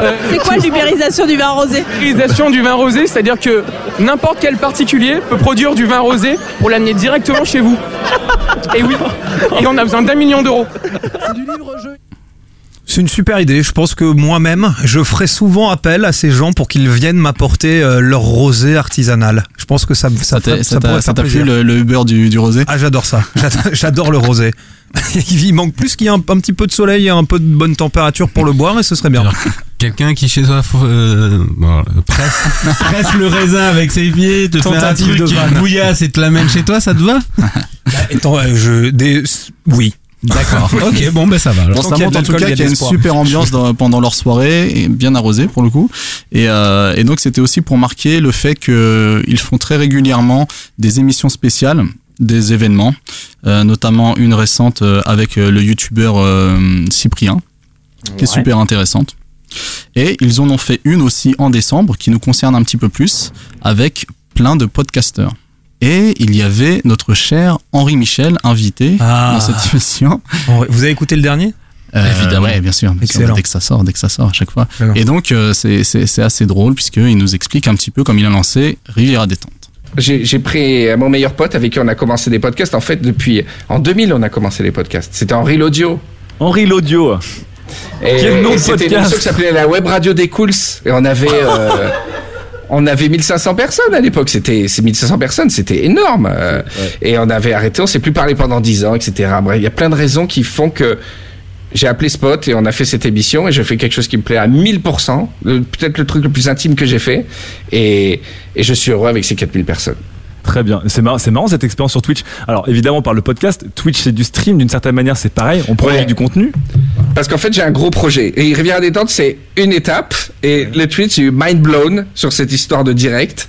Euh, C'est quoi l'ubérisation du vin rosé? L'ubérisation du vin rosé, c'est-à-dire que n'importe quel particulier peut produire du vin rosé pour l'amener directement chez vous. Et oui, et on a besoin d'un million d'euros. C'est une super idée. Je pense que moi-même, je ferai souvent appel à ces gens pour qu'ils viennent m'apporter euh, leur rosé artisanal. Je pense que ça, ça, Ça ferait- pourrait ça faire t'a plu plaisir. le, le Uber du, du rosé? Ah, j'adore ça. (laughs) J'adore- le rosé. (laughs) Il manque plus qu'il y ait un, un petit peu de soleil et un peu de bonne température pour le boire et ce serait bien. Quelqu'un qui chez soi euh, bon, presse, (laughs) presse le raisin avec ses pieds, te fait un Tentative truc de qui bouillasse et te l'amène chez toi, ça te va? Attends, euh, je, des, oui. D'accord. (laughs) ok, bon, ben ça va. alors. Bon, ça montre en tout cas qu'il y a une super ambiance dans- pendant leur soirée, et bien arrosée pour le coup. Et, euh, et donc c'était aussi pour marquer le fait qu'ils font très régulièrement des émissions spéciales, des événements, euh, notamment une récente euh, avec euh, le youtubeur euh, Cyprien, qui est super intéressante. Et ils en ont fait une aussi en décembre qui nous concerne un petit peu plus, avec plein de podcasteurs. Et il y avait notre cher Henri Michel invité Ah. dans cette émission. Vous avez écouté le dernier? Euh, Ouais, bien sûr. bien sûr. Excellent. Dès que ça sort, dès que ça sort, à chaque fois. Et donc, euh, c'est- assez drôle puisqu'il nous explique un petit peu comme il a lancé Riviera Détente. J'ai j'ai pris mon meilleur pote avec qui on a commencé des podcasts. En fait, depuis en 2000, on a commencé les podcasts. C'était Henri l'audio. Henri l'audio. Et, Quel nom de c'était une podcast. émission qui s'appelait la Web Radio des Cools. Et on avait, euh, (laughs) on avait 1500 personnes à l'époque. C'était, c'est 1500 personnes, c'était énorme. Euh, Et on avait arrêté, on s'est plus parlé pendant 10 ans, etc. Bref, il y a plein de raisons qui font que j'ai appelé Spot et on a fait cette émission et je fais quelque chose qui me plaît à 1000%. le- Peut-être le truc le plus intime que j'ai fait. Et, et je suis heureux avec ces 4000 personnes. Très bien. C'est marrant, c'est marrant cette expérience sur Twitch. Alors évidemment, par le podcast, Twitch c'est du stream d'une certaine manière, c'est pareil. On produit Ouais. du contenu. Parce qu'en fait, j'ai un gros projet. Et Rivière détente, c'est une étape. Et le j'ai eu mind blown sur cette histoire de direct.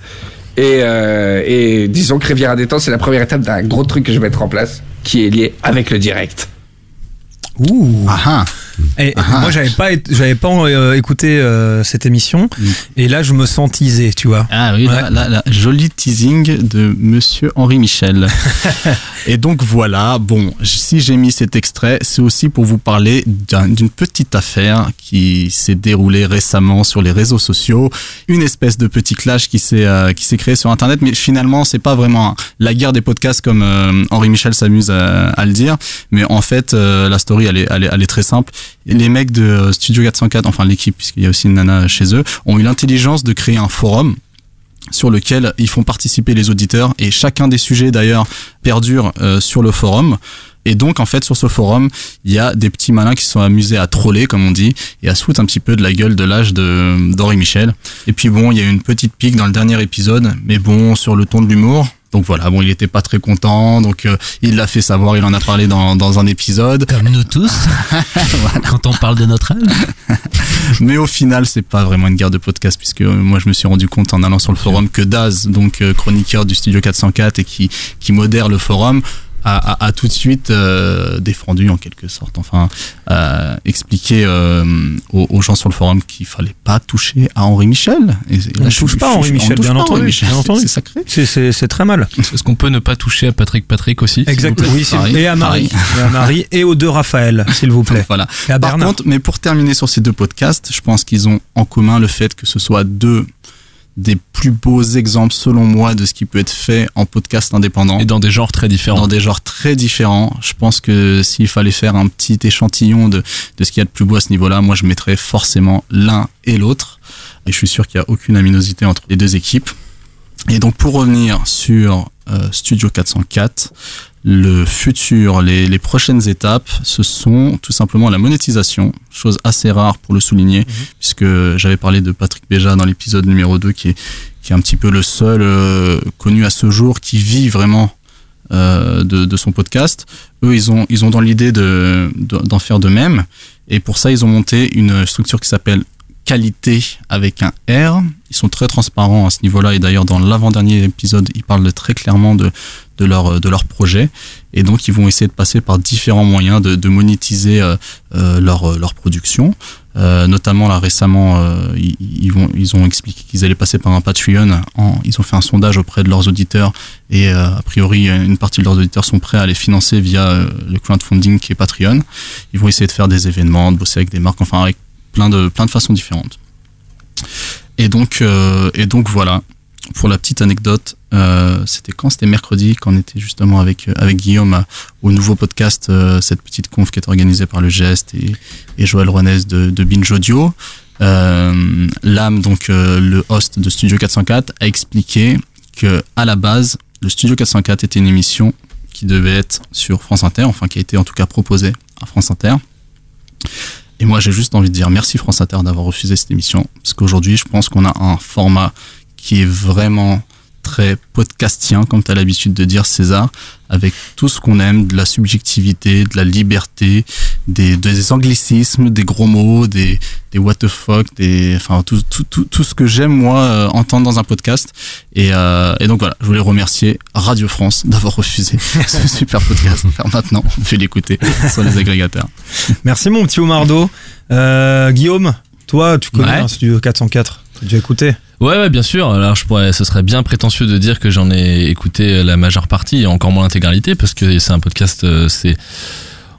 Et, euh, et disons que Rivière détente, c'est la première étape d'un gros truc que je vais mettre en place, qui est lié avec le direct. Ouh. Ah Et Ah. moi, j'avais pas, j'avais pas euh, écouté euh, cette émission, et là, je me sens teasé, tu vois. Ah oui, là, là, là, joli teasing de Monsieur Henri Michel. (laughs) Et donc voilà, bon, si j'ai mis cet extrait, c'est aussi pour vous parler d'un- d'une petite affaire qui s'est déroulée récemment sur les réseaux sociaux, une espèce de petit clash qui s'est euh, qui s'est créé sur Internet, mais finalement c'est pas vraiment la guerre des podcasts comme euh, Henri Michel s'amuse à, à le dire, mais en fait euh, la story elle est, elle est, elle est très simple. Les mecs de euh, Studio 404, enfin l'équipe puisqu'il y a aussi une nana chez eux, ont eu l'intelligence de créer un forum sur lequel ils font participer les auditeurs et chacun des sujets d'ailleurs perdure euh, sur le forum. Et donc en fait sur ce forum, il y a des petits malins qui sont amusés à troller comme on dit et à se foutre un petit peu de la gueule de l'âge de d'Henri Michel. Et puis bon, il y a une petite pique dans le dernier épisode, mais bon sur le ton de l'humour. Donc voilà, bon, il était pas très content, donc euh, il l'a fait savoir, il en a parlé dans, dans un épisode. Comme nous tous, (laughs) quand on parle de notre âge. (laughs) Mais au final, c'est pas vraiment une guerre de podcast puisque euh, moi je me suis rendu compte en allant sur le forum que Daz, donc euh, chroniqueur du Studio 404 et qui qui modère le forum, a, a, a tout de suite euh, défendu en quelque sorte, enfin euh, expliqué euh, aux, aux gens sur le forum qu'il fallait pas toucher à Henri Michel. Et, et On là, ne je- touche pas je- Henri Michel, bien entendu. C'est- sacré. C'est- très mal. (laughs) Est-ce qu'on peut ne pas toucher à Patrick Patrick aussi s'il vous Exact. plaît Oui, c'est- et à Marie, et à Marie et aux deux Raphaël, s'il vous plaît. (laughs) Voilà. Et à Par contre, mais pour terminer sur ces deux podcasts, je pense qu'ils ont en commun le fait que ce soit deux des plus beaux exemples, selon moi, de ce qui peut être fait en podcast indépendant. Et dans des genres très différents. Dans des genres très différents. Je pense que s'il fallait faire un petit échantillon de, de ce qu'il y a de plus beau à ce niveau-là, moi, je mettrais forcément l'un et l'autre. Et je suis sûr qu'il n'y a aucune aminosité entre les deux équipes. Et donc, pour revenir sur euh, Studio 404, le futur, les, les prochaines étapes, ce sont tout simplement la monétisation, chose assez rare pour le souligner, puisque j'avais parlé de Patrick Béja dans l'épisode numéro 2, qui est, qui est un petit peu le seul euh, connu à ce jour qui vit vraiment euh, de, de son podcast. Eux, ils ont, ils ont dans l'idée de, de- d'en faire de même, et pour ça, ils ont monté une structure qui s'appelle qualité avec un R. Ils sont très transparents à ce niveau-là et d'ailleurs dans l'avant-dernier épisode, ils parlent très clairement de, de, leur, de leur projet et donc ils vont essayer de passer par différents moyens de, monétiser euh, euh, leur, euh, leur production. Notamment là récemment, ils, vont, ils ont expliqué qu'ils allaient passer par un Patreon. Ils ont fait un sondage auprès de leurs auditeurs et a priori une partie de leurs auditeurs sont prêts à les financer via le crowdfunding qui est Patreon. Ils vont essayer de faire des événements, de bosser avec des marques, enfin avec plein de plein de façons différentes. Et donc euh, et donc voilà. Pour la petite anecdote, euh, c'était quand? C'était mercredi, quand on était justement avec euh, avec Guillaume au nouveau podcast, cette petite conf qui est organisée par le Geste et, et Joël Ronez de, de Binge Audio. L'âme, donc le host de Studio 404, a expliqué que à la base, le Studio 404 était une émission qui devait être sur France Inter, enfin qui a été en tout cas proposée à France Inter. Et moi, j'ai juste envie de dire merci France Inter d'avoir refusé cette émission, parce qu'aujourd'hui, je pense qu'on a un format qui est vraiment très podcastien, comme tu as l'habitude de dire César, avec tout ce qu'on aime, de la subjectivité, de la liberté, des, des anglicismes, des gros mots, des, des what the fuck, des, enfin tout, tout, tout, tout ce que j'aime moi euh, entendre dans un podcast. Et, euh, et donc voilà, je voulais remercier Radio France d'avoir refusé (laughs) ce super podcast. Maintenant, on fait l'écouter sur les agrégateurs. Merci mon petit Omardo. Euh, Guillaume, toi, tu connais Ouais. un Studio 404 T'as déjà écouté Ouais, ouais, bien sûr. Alors, je pourrais, ce serait bien prétentieux de dire que j'en ai écouté la majeure partie et encore moins l'intégralité parce que c'est un podcast, euh, c'est,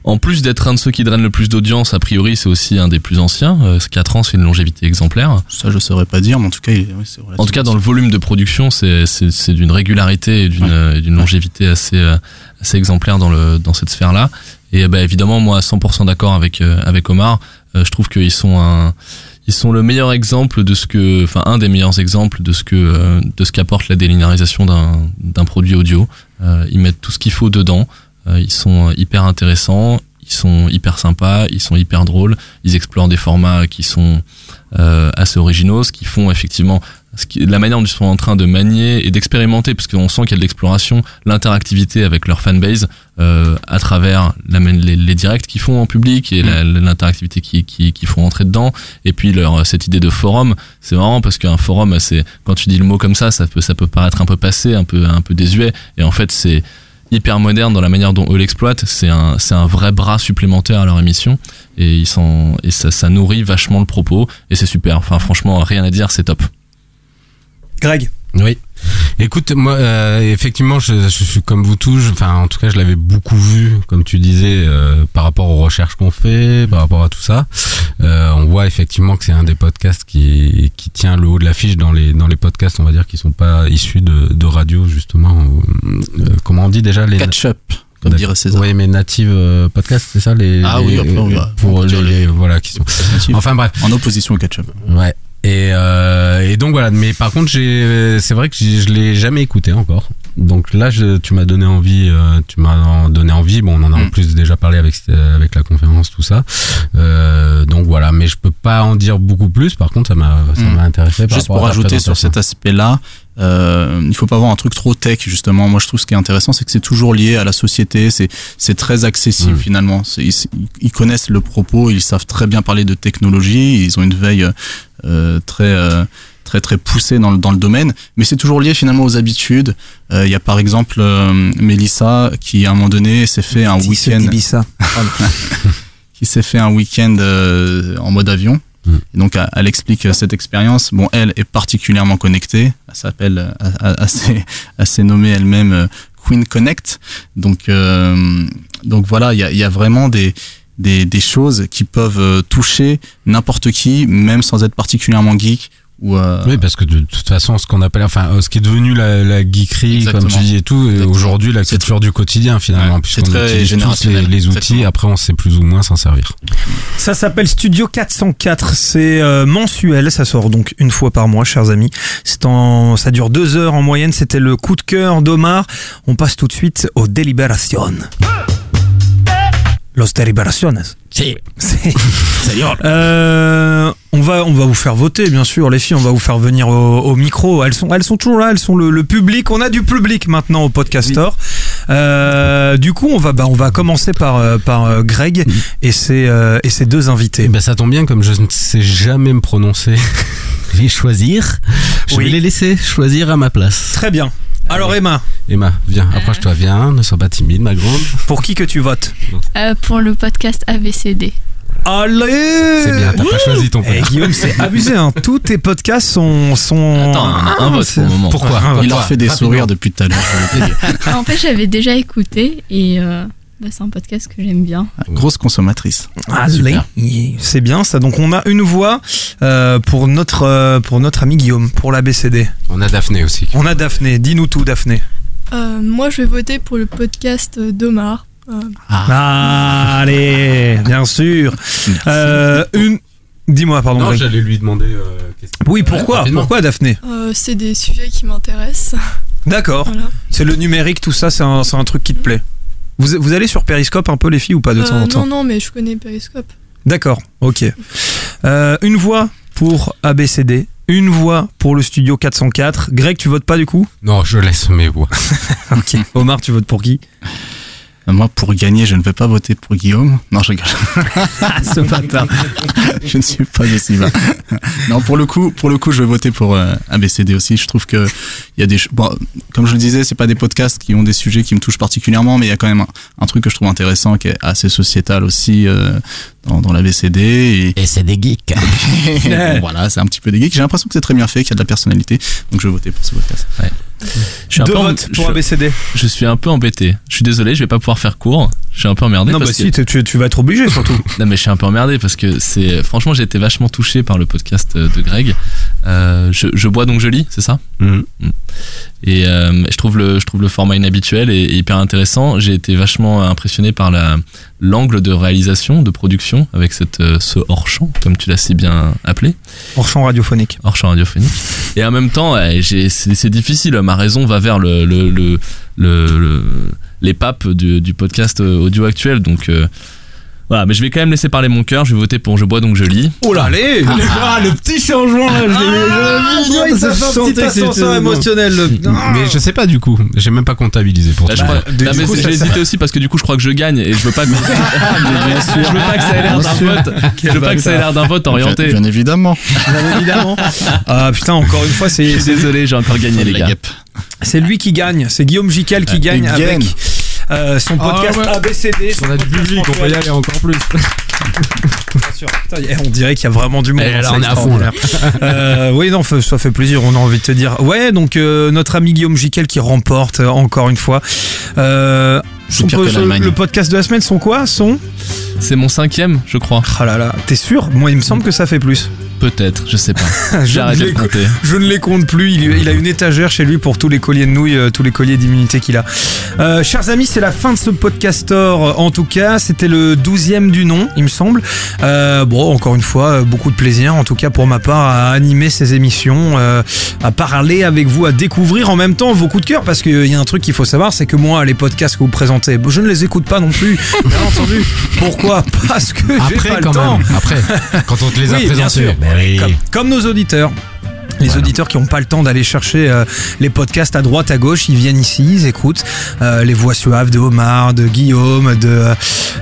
en plus d'être un de ceux qui drainent le plus d'audience, a priori, c'est aussi un des plus anciens. Euh, 4 ans, c'est une longévité exemplaire. Ça, je saurais pas dire, mais en tout cas, il oui, c'est En tout cas, dans le volume de production, c'est, c'est, c'est d'une régularité et d'une, euh, d'une longévité assez, euh, assez exemplaire dans le, dans cette sphère-là. Et bah, évidemment, moi, 100% d'accord avec, euh, avec Omar. Euh, je trouve qu'ils sont un, ils sont le meilleur exemple de ce que, enfin, un des meilleurs exemples de ce que, euh, de ce qu'apporte la délinéarisation d'un, d'un produit audio. Euh, ils mettent tout ce qu'il faut dedans. Euh, ils sont hyper intéressants. Ils sont hyper sympas, ils sont hyper drôles, ils explorent des formats qui sont assez originaux, ce qui font effectivement la manière dont ils sont en train de manier et d'expérimenter, parce qu'on sent qu'il y a de l'exploration, l'interactivité avec leur fanbase euh, à travers la, les, les directs qu'ils font en public et la- l'interactivité qu'ils qui, qui font entrer dedans, et puis leur cette idée de forum, c'est marrant parce qu'un forum, c'est quand tu dis le mot comme ça, ça peut ça peut paraître un peu passé, un peu un peu désuet, et en fait c'est hyper moderne dans la manière dont eux l'exploitent. C'est un, c'est un vrai bras supplémentaire à leur émission et ils sont, et ça, ça nourrit vachement le propos et c'est super. Enfin, franchement, rien à dire, c'est top. Greg. Oui. Écoute, moi, euh, effectivement, je, je suis comme vous tous. Enfin, en tout cas, je l'avais beaucoup vu, comme tu disais, euh, par rapport aux recherches qu'on fait, par rapport à tout ça. Euh, on voit effectivement que c'est un des podcasts qui, qui tient le haut de l'affiche dans les dans les podcasts, on va dire, qui sont pas issus de, de radio justement. Comment on dit déjà les Catch-up, comme dirait César. Oui, mais native euh, podcast, c'est ça les Ah oui, après, on va- pour on les, voilà qui sont. Enfin bref. En opposition au ketchup. Ouais. Et, euh, et donc voilà, mais par contre, j'ai, c'est vrai que je l'ai jamais écouté encore. Donc là, je, tu m'as donné envie, euh, tu m'as donné envie. Bon, on en a Mm. en plus déjà parlé avec avec la conférence, tout ça. Euh, donc voilà, mais je peux pas en dire beaucoup plus. Par contre, ça m'a ça Mm. m'a intéressé. par Juste pour rajouter sur cet aspect-là, euh, il faut pas avoir un truc trop tech justement. Moi, je trouve ce qui est intéressant, c'est que c'est toujours lié à la société. C'est c'est très accessible Mm. finalement. Ils, ils connaissent le propos, ils savent très bien parler de technologie. Ils ont une veille euh, très euh, très très poussée dans le dans le domaine. Mais c'est toujours lié finalement aux habitudes. Euh, Il y a par exemple euh, Mélissa qui à un moment donné s'est fait un week-end (laughs) qui s'est fait un week-end euh, en mode avion. Et donc, elle, explique euh, cette expérience. Bon, elle est particulièrement connectée. Elle s'appelle, assez, assez (laughs) nommée elle-même Queen Connect. Donc, euh, donc voilà, il y a, il y a vraiment des, des, des choses qui peuvent toucher n'importe qui, même sans être particulièrement geek. Ou, euh, Oui, parce que de toute façon, ce qu'on appelle, enfin, euh, ce qui est devenu la, la geekerie, comme Exactement. tu dis et tout, aujourd'hui, la culture du quotidien finalement, puisqu'on utilise tous les, outils, exactement. après on sait plus ou moins s'en servir. Ça s'appelle Studio 404. C'est euh, mensuel. Ça sort donc une fois par mois, chers amis. C'est en, ça dure deux heures en moyenne. C'était le coup de cœur d'Omar. On passe tout de suite aux délibérations. Los deliberaciones. Si. (laughs) Euh, on va, on va vous faire voter, bien sûr, les filles. On va vous faire venir au, au micro. Elles sont, elles sont toujours là. Elles sont le, le public. On a du public maintenant au podcaster. Euh, du coup, on va, bah, on va commencer par, euh, par euh, Greg et ses, euh, et ses deux invités. Ben, ça tombe bien, comme je ne sais jamais me prononcer (laughs) et choisir, je Oui. vais les laisser choisir à ma place. Très bien. Alors Emma, Emma, viens, approche-toi, viens, ne sois pas timide, ma grande. pour qui que tu votes Euh, pour le podcast ABCD. Allez C'est bien, t'as pas choisi ton Eh, père. Guillaume, c'est (laughs) abusé. Hein. Tous tes podcasts sont. sont... Attends, on a un vote pour le moment. Pourquoi il leur fait des sourires depuis tout à l'heure. (laughs) en fait, j'avais déjà écouté et euh, bah, c'est un podcast que j'aime bien. Grosse consommatrice. Allez, c'est bien ça. Donc on a une voix euh, pour notre euh, pour notre ami Guillaume pour la BCD. On a Daphné aussi. On a Daphné. Dis-nous tout, Daphné. Euh, moi, je vais voter pour le podcast d'Omar. Euh, Ah, allez, bien sûr. Euh, une. Dis-moi, pardon. Non, j'allais lui demander. euh, Oui, pourquoi. Pourquoi Daphné euh, c'est des sujets qui m'intéressent. D'accord. Voilà. C'est le numérique, tout ça, c'est un, c'est un truc qui te plaît. Vous, vous allez sur Periscope un peu les filles ou pas de temps Euh, en temps non, non, mais je connais Periscope. D'accord, ok. Euh, une voix pour ABCD, une voix pour le studio 404. Greg, tu votes pas du coup? Non, je laisse mes voix. (laughs) Ok. Omar, tu votes pour qui? Moi, pour gagner, je ne vais pas voter pour Guillaume. Non, je rigole. (laughs) Ce bâtard. (laughs) je ne suis pas aussi bas. non, pour le coup, pour le coup, je vais voter pour euh, ABCD aussi. Je trouve que il y a des, bon, comme je le disais, c'est pas des podcasts qui ont des sujets qui me touchent particulièrement, mais il y a quand même un, un truc que je trouve intéressant, qui est assez sociétal aussi euh, dans, dans l'ABCD. Et, Et c'est des geeks. (laughs) Bon, (laughs) voilà, c'est un petit peu des geeks. J'ai l'impression que c'est très bien fait, qu'il y a de la personnalité, donc je vais voter pour ce podcast. Je suis un Deux peu en- votes pour je- ABCD. Je suis un peu embêté. Je suis désolé, je vais pas pouvoir faire court. Je suis un peu emmerdé. Non, parce bah que- si, tu, tu- tu vas être obligé surtout. (laughs) Non mais je suis un peu emmerdé parce que c'est franchement j'ai été vachement touché par le podcast de Greg. Euh, je, je bois donc je lis, c'est ça Mhm. Mm. Et euh, je trouve le je trouve le format inhabituel et, et hyper intéressant. J'ai été vachement impressionné par la l'angle de réalisation, de production avec cette euh, ce hors champ comme tu l'as si bien appelé, Hors champ radiophonique. hors champ radiophonique. Et en même temps, j'ai- c'est difficile. Ma raison va vers le le, le, le- le- les papes du, du podcast audio actuel. Donc euh, Voilà, mais je vais quand même laisser parler mon cœur. Je vais voter pour Je bois donc je lis. Oh là, allez Ah, (laughs) le petit changement là, je l'ai- l'ai- ça fait un petit ascenseur émotionnel. Mais je sais pas du coup, j'ai même pas comptabilisé pour je ça. j'ai hésité aussi parce que du coup je crois que je gagne et je veux pas que, (laughs) je veux pas que ça ait l'air d'un vote je veux pas que ça ait l'air d'un vote orienté Bien, bien évidemment. Bien évidemment. Ah putain, encore une fois, je c'est désolé j'ai encore gagné les gars c'est lui qui gagne. C'est Guillaume Jiquel qui gagne avec gagne. Euh, son podcast ouais. ABCD. On a du podcast public, on peut y aller encore plus. (laughs) Bien sûr. Putain, on dirait qu'il y a vraiment du monde. Eh, là, on est à fond, là. Euh, oui, non, ça fait plaisir. On a envie de te dire. Ouais, donc euh, notre ami Guillaume Jiquel qui remporte encore une fois. Euh, pire que le podcast de la semaine, sont quoi? Son? C'est mon cinquième je crois Ah là là, t'es sûr? Moi, il me semble que ça fait plus. Peut-être je sais pas (laughs) Je arrêté les de compter Je ne les compte plus. Il, il a une étagère chez lui pour tous les colliers de nouilles, euh, tous les colliers d'immunité qu'il a. Euh, chers amis, c'est la fin de ce podcastor. En tout cas, c'était le 12e du nom, il me semble. Euh, bon, encore une fois, euh, beaucoup de plaisir, en tout cas pour ma part, à animer ces émissions, euh, à parler avec vous, à découvrir en même temps vos coups de cœur. Parce qu'il y a un truc qu'il faut savoir, c'est que moi, les podcasts que vous présentez, je ne les écoute pas non plus. Bien entendu. Pourquoi? Parce que j'ai pas le quand temps. même, après, quand on te les a Oui, bien présentés. Sûr. Oui. Comme, comme nos auditeurs. Les auditeurs qui n'ont pas le temps d'aller chercher euh, les podcasts à droite, à gauche, ils viennent ici, ils écoutent euh, les voix suaves de Omar, de Guillaume, de,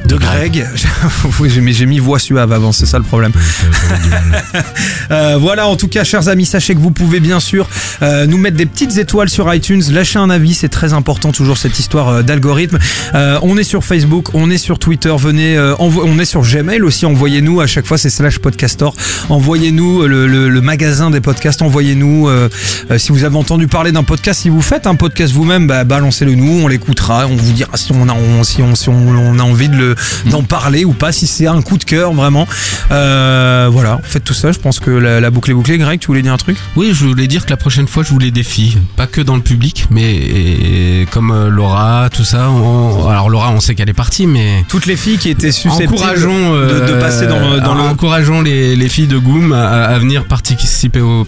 de Greg. (laughs) Oui, j'ai mis, voix suave avant, c'est ça le problème. (laughs) Euh, voilà, en tout cas, chers amis, sachez que vous pouvez bien sûr euh, nous mettre des petites étoiles sur iTunes, lâcher un avis, c'est très important, toujours cette histoire euh, d'algorithme. Euh, on est sur Facebook, on est sur Twitter, venez, euh, on est sur Gmail aussi, envoyez-nous, à chaque fois c'est slash podcastor, envoyez-nous euh, le, le- le magasin des podcasts, envoyez-nous, euh, euh, si vous avez entendu parler d'un podcast, si vous faites un podcast vous-même, bah, balancez-le nous, on l'écoutera, on vous dira si on a, on- si on, si on, on a envie de le, d'en parler ou pas, si c'est un coup de cœur vraiment. Euh, voilà, faites tout ça, je pense que la, la boucle est bouclée. Greg, tu voulais dire un truc? Oui, je voulais dire que la prochaine fois, je voulais des filles. Pas que dans le public, mais et- comme Laura, tout ça. on- alors Laura, on sait qu'elle est partie, mais Toutes les filles qui étaient susceptibles encourageons, de, de passer dans, dans le... encourageons les, les filles de Goom à, à venir participer au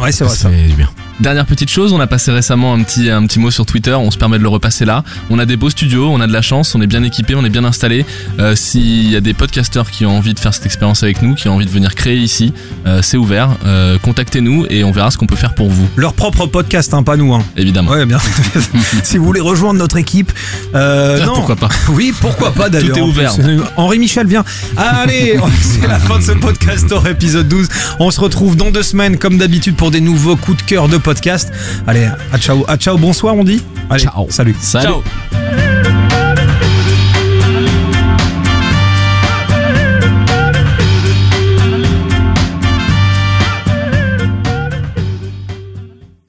Ouais, c'est vrai, ça. fait du bien. Dernière petite chose, on a passé récemment un petit, un petit mot sur Twitter, on se permet de le repasser là. On a des beaux studios, on a de la chance, on est bien équipé, on est bien installé. Euh, S'il y a des podcasteurs qui ont envie de faire cette expérience avec nous, qui ont envie de venir créer ici, euh, c'est ouvert. Euh, Contactez-nous et on verra ce qu'on peut faire pour vous. Leur propre podcast, hein, pas nous. Hein. Évidemment. Ouais, bien. (laughs) si vous voulez rejoindre notre équipe, Ah, non. pourquoi pas. Oui, pourquoi pas d'ailleurs. Tout est ouvert. Henri Michel vient. Allez, (laughs) c'est la fin de ce podcastor épisode 12. On se retrouve dans deux semaines, comme d'habitude, pour des nouveaux coups de cœur de Allez, à ciao, à ciao, bonsoir, on dit Ciao. Salut. salut. Ciao.